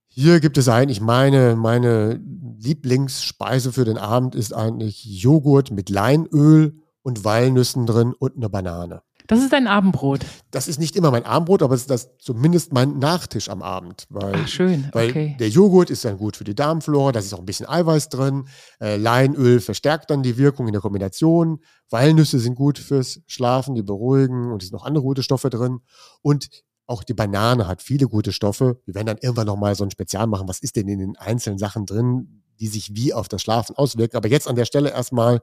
Hier gibt es eigentlich meine, meine Lieblingsspeise für den Abend ist eigentlich Joghurt mit Leinöl und Walnüssen drin und eine Banane. Das ist dein Abendbrot. Das ist nicht immer mein Abendbrot, aber es ist das zumindest mein Nachtisch am Abend. Weil, Ach, schön. Weil okay. der Joghurt ist dann gut für die Darmflora, da ist auch ein bisschen Eiweiß drin. Äh, Leinöl verstärkt dann die Wirkung in der Kombination. Walnüsse sind gut fürs Schlafen, die beruhigen und es sind noch andere gute Stoffe drin. Und auch die Banane hat viele gute Stoffe. Wir werden dann irgendwann nochmal so ein Spezial machen. Was ist denn in den einzelnen Sachen drin, die sich wie auf das Schlafen auswirken? Aber jetzt an der Stelle erstmal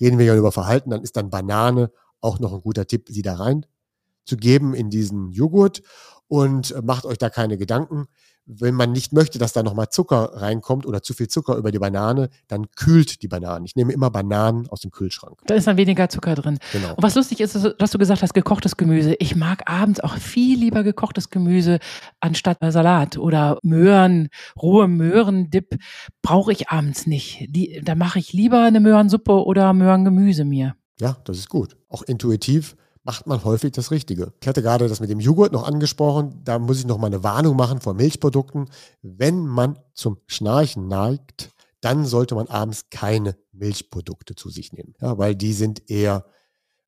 reden wir ja über Verhalten, dann ist dann Banane auch noch ein guter Tipp, sie da rein zu geben in diesen Joghurt und äh, macht euch da keine Gedanken. Wenn man nicht möchte, dass da nochmal Zucker reinkommt oder zu viel Zucker über die Banane, dann kühlt die Banane. Ich nehme immer Bananen aus dem Kühlschrank. Da ist dann weniger Zucker drin. Genau. Und was lustig ist, dass du gesagt hast, gekochtes Gemüse. Ich mag abends auch viel lieber gekochtes Gemüse anstatt Salat oder Möhren, rohe Möhrendip brauche ich abends nicht. Da mache ich lieber eine Möhrensuppe oder Möhrengemüse mir. Ja, das ist gut. Auch intuitiv macht man häufig das Richtige. Ich hatte gerade das mit dem Joghurt noch angesprochen. Da muss ich noch mal eine Warnung machen vor Milchprodukten. Wenn man zum Schnarchen neigt, dann sollte man abends keine Milchprodukte zu sich nehmen, ja, weil die sind eher,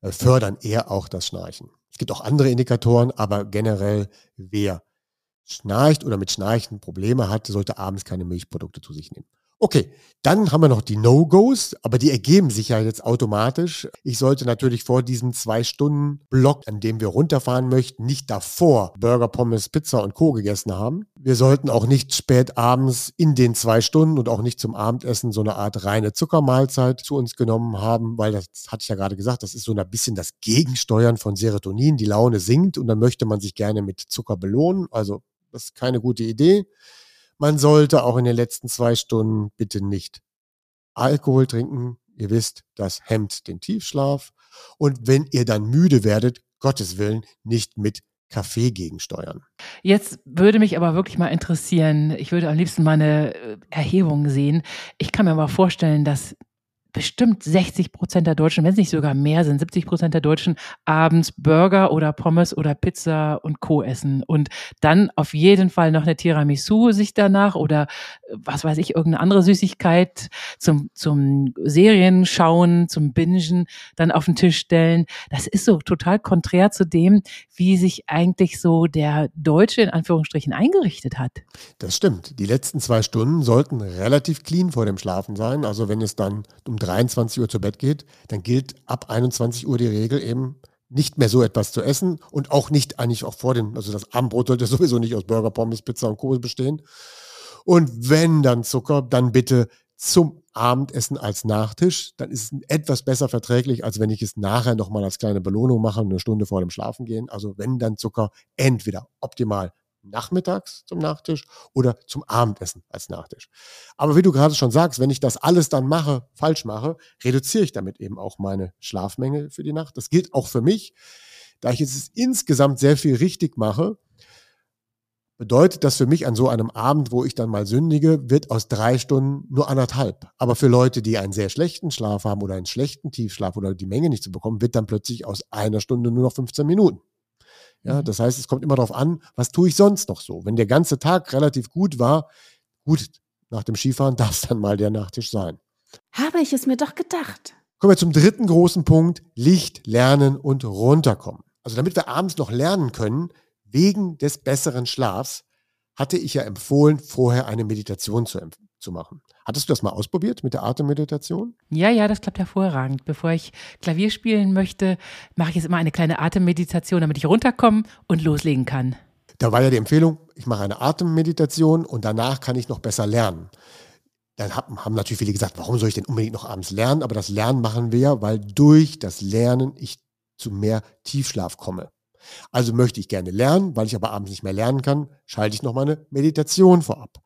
äh, fördern eher auch das Schnarchen. Es gibt auch andere Indikatoren, aber generell, wer schnarcht oder mit Schnarchen Probleme hat, sollte abends keine Milchprodukte zu sich nehmen. Okay, dann haben wir noch die No-Gos, aber die ergeben sich ja jetzt automatisch. Ich sollte natürlich vor diesem Zwei-Stunden-Block, an dem wir runterfahren möchten, nicht davor Burger, Pommes, Pizza und Co. gegessen haben. Wir sollten auch nicht spät abends in den zwei Stunden und auch nicht zum Abendessen so eine Art reine Zuckermahlzeit zu uns genommen haben, weil das hatte ich ja gerade gesagt, das ist so ein bisschen das Gegensteuern von Serotonin. Die Laune sinkt und dann möchte man sich gerne mit Zucker belohnen. Also das ist keine gute Idee. Man sollte auch in den letzten zwei Stunden bitte nicht Alkohol trinken. Ihr wisst, das hemmt den Tiefschlaf. Und wenn ihr dann müde werdet, Gottes Willen, nicht mit Kaffee gegensteuern. Jetzt würde mich aber wirklich mal interessieren, ich würde am liebsten mal eine äh, Erhebung sehen. Ich kann mir aber vorstellen, dass bestimmt 60 Prozent der Deutschen, wenn es nicht sogar mehr sind, 70 Prozent der Deutschen abends Burger oder Pommes oder Pizza und Co. essen und dann auf jeden Fall noch eine Tiramisu sich danach oder äh, was weiß ich, irgendeine andere Süßigkeit zum, zum Serien schauen, zum Bingen dann auf den Tisch stellen. Das ist so total konträr zu dem, wie sich eigentlich so der Deutsche in Anführungsstrichen eingerichtet hat. Das stimmt. Die letzten zwei Stunden sollten relativ clean vor dem Schlafen sein. Also wenn es dann um 23 Uhr zu Bett geht, dann gilt ab 21 Uhr die Regel eben nicht mehr so etwas zu essen und auch nicht eigentlich auch vor dem, also das Abendbrot sollte sowieso nicht aus Burger, Pommes, Pizza und Co. bestehen. Und wenn dann Zucker, dann bitte zum Abendessen als Nachtisch. Dann ist es etwas besser verträglich, als wenn ich es nachher nochmal als kleine Belohnung mache, eine Stunde vor dem Schlafengehen. Also wenn dann Zucker, entweder optimal nachmittags zum Nachtisch oder zum Abendessen als Nachtisch. Aber wie du gerade schon sagst, wenn ich das alles dann mache, falsch mache, reduziere ich damit eben auch meine Schlafmenge für die Nacht. Das gilt auch für mich. Da ich jetzt insgesamt sehr viel richtig mache, bedeutet das für mich an so einem Abend, wo ich dann mal sündige, wird aus drei Stunden nur anderthalb. Aber für Leute, die einen sehr schlechten Schlaf haben oder einen schlechten Tiefschlaf oder die Menge nicht zu bekommen, wird dann plötzlich aus einer Stunde nur noch 15 Minuten. Ja, mhm. das heißt, es kommt immer darauf an, was tue ich sonst noch so. Wenn der ganze Tag relativ gut war, gut, nach dem Skifahren darf es dann mal der Nachtisch sein. Habe ich es mir doch gedacht. Kommen wir zum dritten großen Punkt, Licht, Lernen und runterkommen. Also damit wir abends noch lernen können, wegen des besseren Schlafs, hatte ich ja empfohlen, vorher eine Meditation zu, zu machen. Hattest du das mal ausprobiert mit der Atemmeditation? Ja, ja, das klappt hervorragend. Bevor ich Klavier spielen möchte, mache ich jetzt immer eine kleine Atemmeditation, damit ich runterkommen und loslegen kann. Da war ja die Empfehlung, ich mache eine Atemmeditation und danach kann ich noch besser lernen. Dann haben natürlich viele gesagt, warum soll ich denn unbedingt noch abends lernen? Aber das Lernen machen wir ja, weil durch das Lernen ich zu mehr Tiefschlaf komme. Also möchte ich gerne lernen, weil ich aber abends nicht mehr lernen kann, schalte ich noch mal eine Meditation vorab.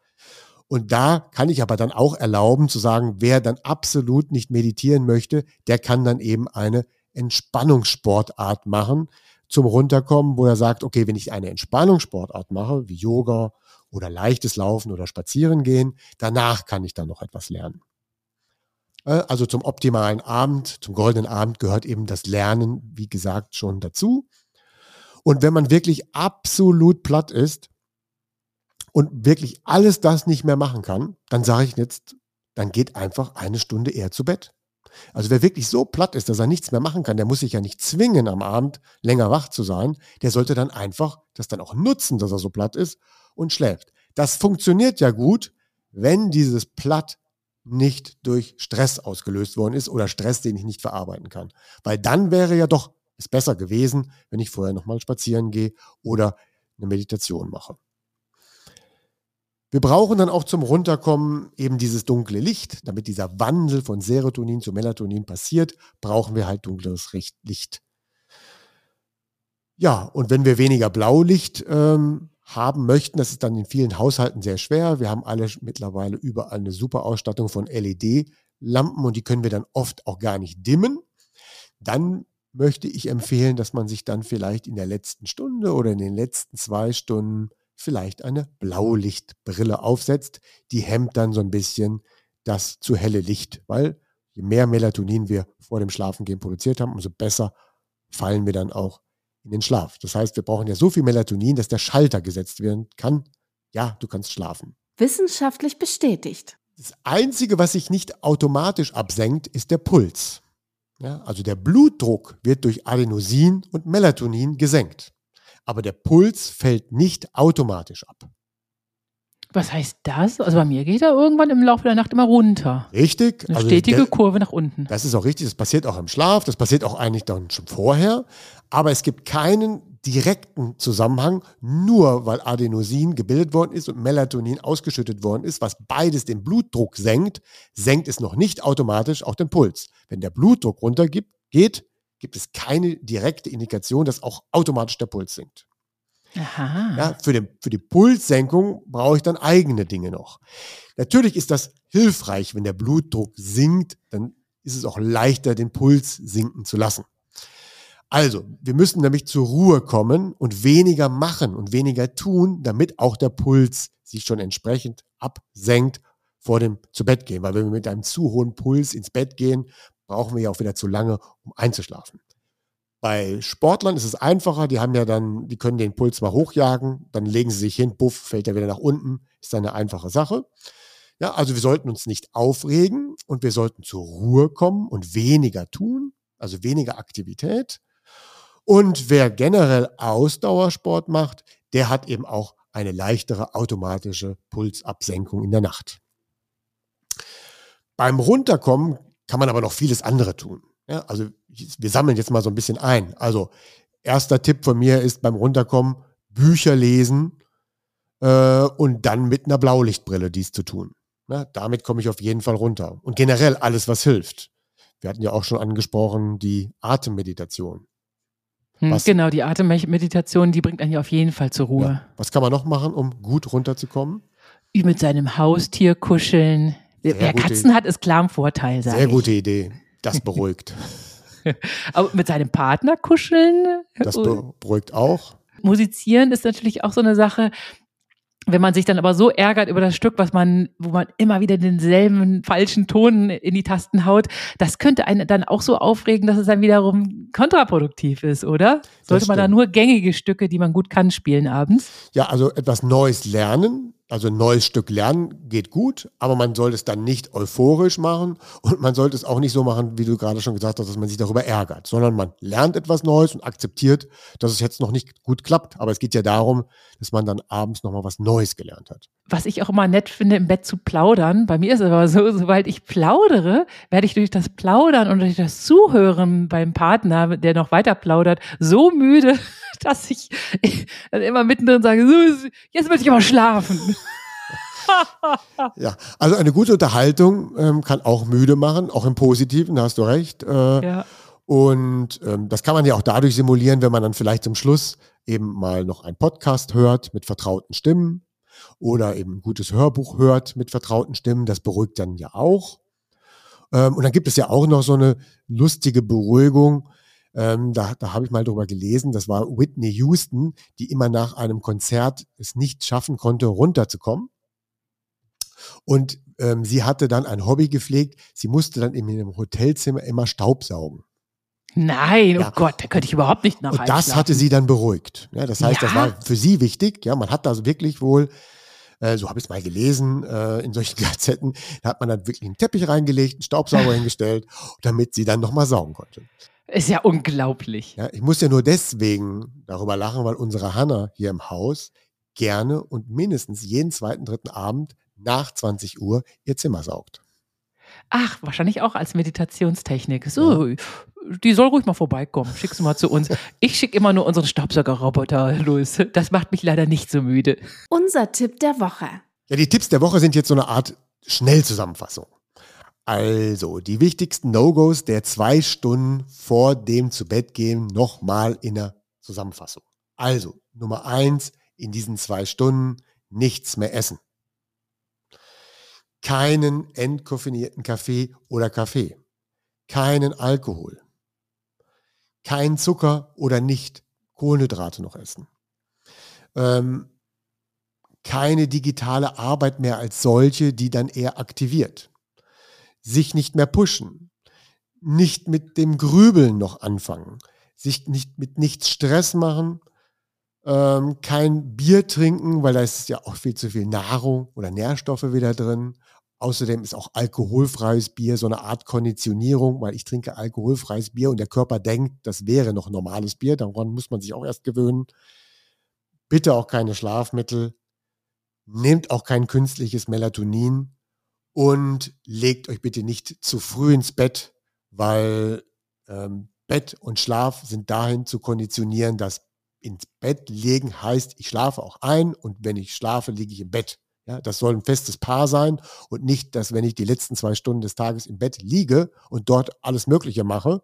Und da kann ich aber dann auch erlauben zu sagen, wer dann absolut nicht meditieren möchte, der kann dann eben eine Entspannungssportart machen zum Runterkommen, wo er sagt, okay, wenn ich eine Entspannungssportart mache, wie Yoga oder leichtes Laufen oder Spazieren gehen, danach kann ich dann noch etwas lernen. Äh, also zum optimalen Abend, zum goldenen Abend gehört eben das Lernen, wie gesagt, schon dazu. Und wenn man wirklich absolut platt ist und wirklich alles das nicht mehr machen kann, dann sage ich jetzt, dann geht einfach eine Stunde eher zu Bett. Also wer wirklich so platt ist, dass er nichts mehr machen kann, der muss sich ja nicht zwingen, am Abend länger wach zu sein. Der sollte dann einfach das dann auch nutzen, dass er so platt ist und schläft. Das funktioniert ja gut, wenn dieses Platt nicht durch Stress ausgelöst worden ist oder Stress, den ich nicht verarbeiten kann. Weil dann wäre ja doch es besser gewesen, wenn ich vorher nochmal spazieren gehe oder eine Meditation mache. Wir brauchen dann auch zum Runterkommen eben dieses dunkle Licht. Damit dieser Wandel von Serotonin zu Melatonin passiert, brauchen wir halt dunkleres Licht. Ja, und wenn wir weniger Blaulicht ähm, haben möchten, das ist dann in vielen Haushalten sehr schwer. Wir haben alle mittlerweile überall eine super Ausstattung von LED-Lampen und die können wir dann oft auch gar nicht dimmen. Dann möchte ich empfehlen, dass man sich dann vielleicht in der letzten Stunde oder in den letzten zwei Stunden vielleicht eine Blaulichtbrille aufsetzt. Die hemmt dann so ein bisschen das zu helle Licht, weil je mehr Melatonin wir vor dem Schlafengehen produziert haben, umso besser fallen wir dann auch in den Schlaf. Das heißt, wir brauchen ja so viel Melatonin, dass der Schalter gesetzt werden kann. Ja, du kannst schlafen. Wissenschaftlich bestätigt. Das Einzige, was sich nicht automatisch absenkt, ist der Puls. Ja, also der Blutdruck wird durch Adenosin und Melatonin gesenkt aber der Puls fällt nicht automatisch ab. Was heißt das? Also bei mir geht er irgendwann im Laufe der Nacht immer runter. Richtig. Eine also stetige der- Kurve nach unten. Das ist auch richtig, das passiert auch im Schlaf, das passiert auch eigentlich dann schon vorher. Aber es gibt keinen direkten Zusammenhang, nur weil Adenosin gebildet worden ist und Melatonin ausgeschüttet worden ist, was beides den Blutdruck senkt, senkt es noch nicht automatisch auch den Puls. Wenn der Blutdruck runtergeht, geht, gibt es keine direkte Indikation, dass auch automatisch der Puls sinkt. Aha. Ja, für, den, für die Pulssenkung brauche ich dann eigene Dinge noch. Natürlich ist das hilfreich, wenn der Blutdruck sinkt, dann ist es auch leichter, den Puls sinken zu lassen. Also, wir müssen nämlich zur Ruhe kommen und weniger machen und weniger tun, damit auch der Puls sich schon entsprechend absenkt vor dem zu Bett gehen. Weil wenn wir mit einem zu hohen Puls ins Bett gehen, brauchen wir ja auch wieder zu lange, um einzuschlafen. Bei Sportlern ist es einfacher, die haben ja dann, die können den Puls mal hochjagen, dann legen sie sich hin, buff, fällt er wieder nach unten, ist dann eine einfache Sache. Ja, also wir sollten uns nicht aufregen und wir sollten zur Ruhe kommen und weniger tun, also weniger Aktivität. Und wer generell Ausdauersport macht, der hat eben auch eine leichtere automatische Pulsabsenkung in der Nacht. Beim Runterkommen kann man aber noch vieles andere tun. Ja, also wir sammeln jetzt mal so ein bisschen ein. Also erster Tipp von mir ist beim Runterkommen Bücher lesen äh, und dann mit einer Blaulichtbrille dies zu tun. Ja, damit komme ich auf jeden Fall runter. Und generell alles, was hilft. Wir hatten ja auch schon angesprochen die Atemmeditation. Hm, was- genau, die Atemmeditation, die bringt einen ja auf jeden Fall zur Ruhe. Ja. Was kann man noch machen, um gut runterzukommen? Mit seinem Haustier kuscheln. Wer Katzen hat, ist klar ein Vorteil, Sehr ich. gute Idee. Das beruhigt. Aber mit seinem Partner kuscheln? Das be- beruhigt auch. Musizieren ist natürlich auch so eine Sache. Wenn man sich dann aber so ärgert über das Stück, was man, wo man immer wieder denselben falschen Ton in die Tasten haut, das könnte einen dann auch so aufregen, dass es dann wiederum kontraproduktiv ist, oder? Sollte man da nur gängige Stücke, die man gut kann, spielen abends? Ja, also etwas Neues lernen, also ein neues Stück lernen geht gut, aber man sollte es dann nicht euphorisch machen und man sollte es auch nicht so machen, wie du gerade schon gesagt hast, dass man sich darüber ärgert, sondern man lernt etwas Neues und akzeptiert, dass es jetzt noch nicht gut klappt. Aber es geht ja darum, dass man dann abends nochmal was Neues gelernt hat. was ich auch immer nett finde, im Bett zu plaudern. Bei mir ist es aber so, sobald ich plaudere, werde ich durch das Plaudern und durch das Zuhören beim Partner, der noch weiter plaudert, so müde, dass ich dann immer mittendrin sage, so, jetzt möchte ich aber schlafen. Ja, also eine gute Unterhaltung ähm, kann auch müde machen, auch im Positiven, da hast du recht. Äh, Ja. Und ähm, das kann man ja auch dadurch simulieren, wenn man dann vielleicht zum Schluss eben mal noch einen Podcast hört mit vertrauten Stimmen oder eben ein gutes Hörbuch hört mit vertrauten Stimmen. Das beruhigt dann ja auch. Ähm, und dann gibt es ja auch noch so eine lustige Beruhigung. Ähm, da da habe ich mal drüber gelesen. Das war Whitney Houston, die immer nach einem Konzert es nicht schaffen konnte, runterzukommen. Und ähm, sie hatte dann ein Hobby gepflegt. Sie musste dann in ihrem Hotelzimmer immer Staubsaugen. Nein, Ja. oh Gott, da könnte ich überhaupt nicht nach Und das hatte sie dann beruhigt. Ja, das heißt, das Ja. war für sie wichtig. Ja, man hat da wirklich wohl, äh, so habe ich es mal gelesen, äh, in solchen Gazetten, da hat man dann wirklich einen Teppich reingelegt, einen Staubsauger hingestellt, damit sie dann nochmal saugen konnte. Ist ja unglaublich. Ja, ich muss ja nur deswegen darüber lachen, weil unsere Hanna hier im Haus gerne und mindestens jeden zweiten, dritten Abend nach 20 Uhr ihr Zimmer saugt. Ach, wahrscheinlich auch als Meditationstechnik. So, die soll ruhig mal vorbeikommen. Schick sie mal zu uns. Ich schicke immer nur unseren Staubsaugerroboter los. Das macht mich leider nicht so müde. Unser Tipp der Woche. Ja, die Tipps der Woche sind jetzt so eine Art Schnellzusammenfassung. Also, die wichtigsten No-Gos der zwei Stunden vor dem zu Bett gehen nochmal in der Zusammenfassung. Also, Nummer eins, in diesen zwei Stunden nichts mehr essen. Keinen entkoffinierten Kaffee oder Kaffee. Keinen Alkohol. Kein Zucker oder nicht Kohlenhydrate noch essen. Ähm, keine digitale Arbeit mehr als solche, die dann eher aktiviert. Sich nicht mehr pushen. Nicht mit dem Grübeln noch anfangen. Sich nicht mit nichts Stress machen. Ähm, kein Bier trinken, weil da ist ja auch viel zu viel Nahrung oder Nährstoffe wieder drin. Außerdem ist auch alkoholfreies Bier so eine Art Konditionierung, weil ich trinke alkoholfreies Bier und der Körper denkt, das wäre noch normales Bier. Daran muss man sich auch erst gewöhnen. Bitte auch keine Schlafmittel nehmt auch kein künstliches Melatonin und legt euch bitte nicht zu früh ins Bett, weil ähm, Bett und Schlaf sind dahin zu konditionieren, dass ins Bett legen heißt, ich schlafe auch ein und wenn ich schlafe, liege ich im Bett. Ja, das soll ein festes Paar sein und nicht, dass wenn ich die letzten zwei Stunden des Tages im Bett liege und dort alles Mögliche mache,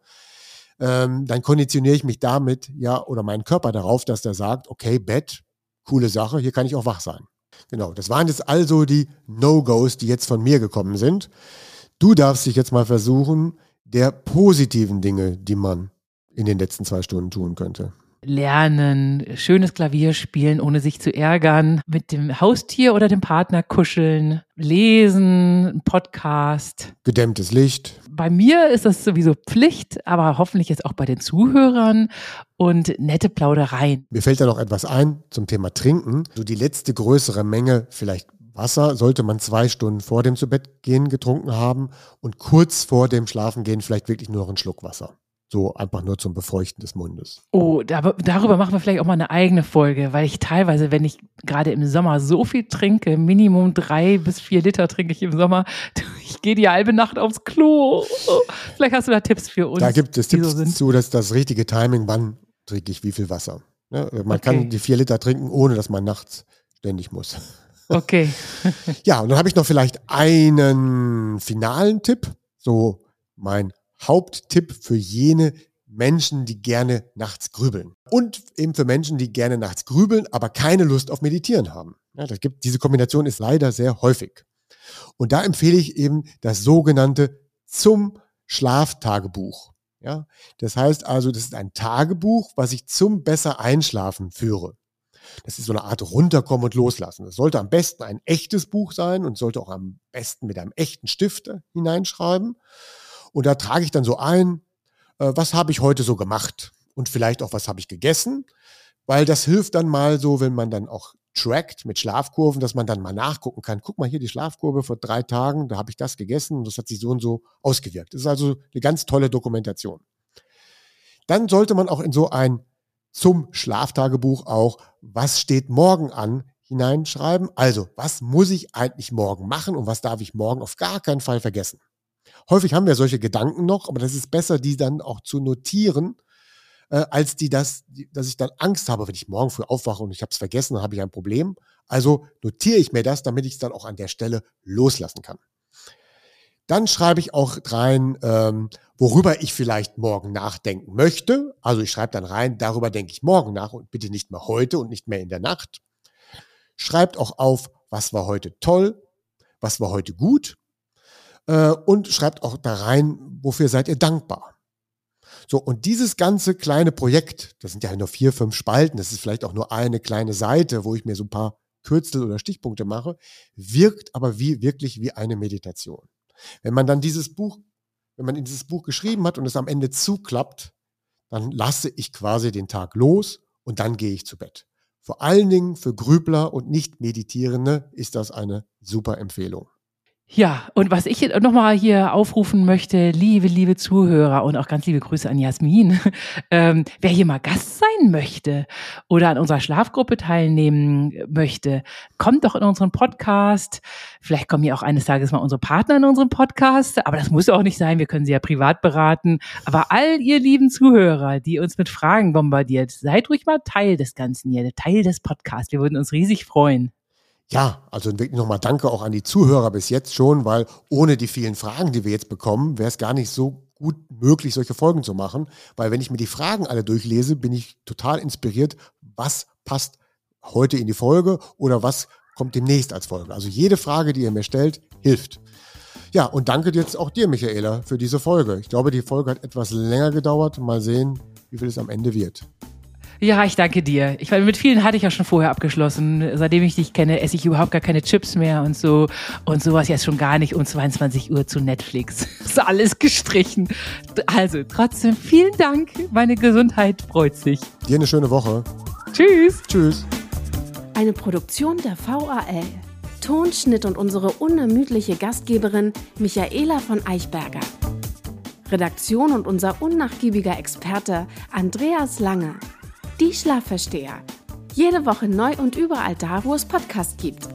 ähm, dann konditioniere ich mich damit ja oder meinen Körper darauf, dass der sagt, okay, Bett, coole Sache, hier kann ich auch wach sein. Genau, das waren jetzt also die No-Gos, die jetzt von mir gekommen sind. Du darfst dich jetzt mal versuchen, der positiven Dinge, die man in den letzten zwei Stunden tun könnte lernen, schönes Klavier spielen, ohne sich zu ärgern, mit dem Haustier oder dem Partner kuscheln, lesen, Podcast. Gedämmtes Licht. Bei mir ist das sowieso Pflicht, aber hoffentlich jetzt auch bei den Zuhörern und nette Plaudereien. Mir fällt da noch etwas ein zum Thema Trinken. So die letzte größere Menge, vielleicht Wasser sollte man zwei Stunden vor dem Zubettgehen getrunken haben und kurz vor dem Schlafengehen vielleicht wirklich nur noch einen Schluck Wasser. So einfach nur zum Befeuchten des Mundes. Oh, da, darüber machen wir vielleicht auch mal eine eigene Folge, weil ich teilweise, wenn ich gerade im Sommer so viel trinke, Minimum drei bis vier Liter trinke ich im Sommer, ich gehe die halbe Nacht aufs Klo. Vielleicht hast du da Tipps für uns. Da gibt es Tipps so zu, dass das richtige Timing, wann trinke ich wie viel Wasser. Ne, man okay. kann die vier Liter trinken, ohne dass man nachts ständig muss. Okay. ja, und dann habe ich noch vielleicht einen finalen Tipp. So mein Haupttipp für jene Menschen, die gerne nachts grübeln. Und eben für Menschen, die gerne nachts grübeln, aber keine Lust auf Meditieren haben. Ja, das gibt, diese Kombination ist leider sehr häufig. Und da empfehle ich eben das sogenannte zum Schlaftagebuch. Ja, das heißt also, das ist ein Tagebuch, was ich zum besser Einschlafen führe. Das ist so eine Art runterkommen und loslassen. Das sollte am besten ein echtes Buch sein und sollte auch am besten mit einem echten Stift hineinschreiben. Und da trage ich dann so ein, äh, was habe ich heute so gemacht und vielleicht auch, was habe ich gegessen, weil das hilft dann mal so, wenn man dann auch trackt mit Schlafkurven, dass man dann mal nachgucken kann. Guck mal hier die Schlafkurve vor drei Tagen, da habe ich das gegessen und das hat sich so und so ausgewirkt. Das ist also eine ganz tolle Dokumentation. Dann sollte man auch in so ein zum Schlaftagebuch auch, was steht morgen an, hineinschreiben. Also, was muss ich eigentlich morgen machen und was darf ich morgen auf gar keinen Fall vergessen? Häufig haben wir solche Gedanken noch, aber das ist besser, die dann auch zu notieren, äh, als die das, die, dass ich dann Angst habe, wenn ich morgen früh aufwache und ich habe es vergessen, dann habe ich ein Problem. Also notiere ich mir das, damit ich es dann auch an der Stelle loslassen kann. Dann schreibe ich auch rein, ähm, worüber ich vielleicht morgen nachdenken möchte. Also ich schreibe dann rein, darüber denke ich morgen nach und bitte nicht mehr heute und nicht mehr in der Nacht. Schreibt auch auf, was war heute toll, was war heute gut äh, und schreibt auch da rein, wofür seid ihr dankbar. So, und dieses ganze kleine Projekt, das sind ja nur vier, fünf Spalten, das ist vielleicht auch nur eine kleine Seite, wo ich mir so ein paar Kürzel oder Stichpunkte mache, wirkt aber wie, wirklich wie eine Meditation. Wenn man dann dieses Buch, wenn man in dieses Buch geschrieben hat und es am Ende zuklappt, dann lasse ich quasi den Tag los und dann gehe ich zu Bett. Vor allen Dingen für Grübler und Nicht-Meditierende ist das eine super Empfehlung. Ja, und was ich nochmal hier aufrufen möchte, liebe, liebe Zuhörer und auch ganz liebe Grüße an Jasmin, ähm, wer hier mal Gast sein möchte oder an unserer Schlafgruppe teilnehmen möchte, kommt doch in unseren Podcast. Vielleicht kommen hier auch eines Tages mal unsere Partner in unseren Podcast, aber das muss auch nicht sein, wir können sie ja privat beraten. Aber all ihr lieben Zuhörer, die uns mit Fragen bombardiert, seid ruhig mal Teil des Ganzen hier, Teil des Podcasts. Wir würden uns riesig freuen. Ja, also wirklich nochmal Danke auch an die Zuhörer bis jetzt schon, weil ohne die vielen Fragen, die wir jetzt bekommen, wäre es gar nicht so gut möglich, solche Folgen zu machen. Weil wenn ich mir die Fragen alle durchlese, bin ich total inspiriert, was passt heute in die Folge oder was kommt demnächst als Folge. Also jede Frage, die ihr mir stellt, hilft. Ja, und danke jetzt auch dir, Michaela, für diese Folge. Ich glaube, die Folge hat etwas länger gedauert. Mal sehen, wie viel es am Ende wird. Ja, ich danke dir. Ich meine, mit vielen hatte ich ja schon vorher abgeschlossen. Seitdem ich dich kenne, esse ich überhaupt gar keine Chips mehr und so. Und sowas jetzt schon gar nicht um 22 Uhr zu Netflix. ist alles gestrichen. Also, trotzdem vielen Dank. Meine Gesundheit freut sich. Dir eine schöne Woche. Tschüss. Tschüss. Eine Produktion der VAL. Tonschnitt und unsere unermüdliche Gastgeberin Michaela von Eichberger. Redaktion und unser unnachgiebiger Experte Andreas Lange. Die Schlafversteher. Jede Woche neu und überall da, wo es Podcasts gibt.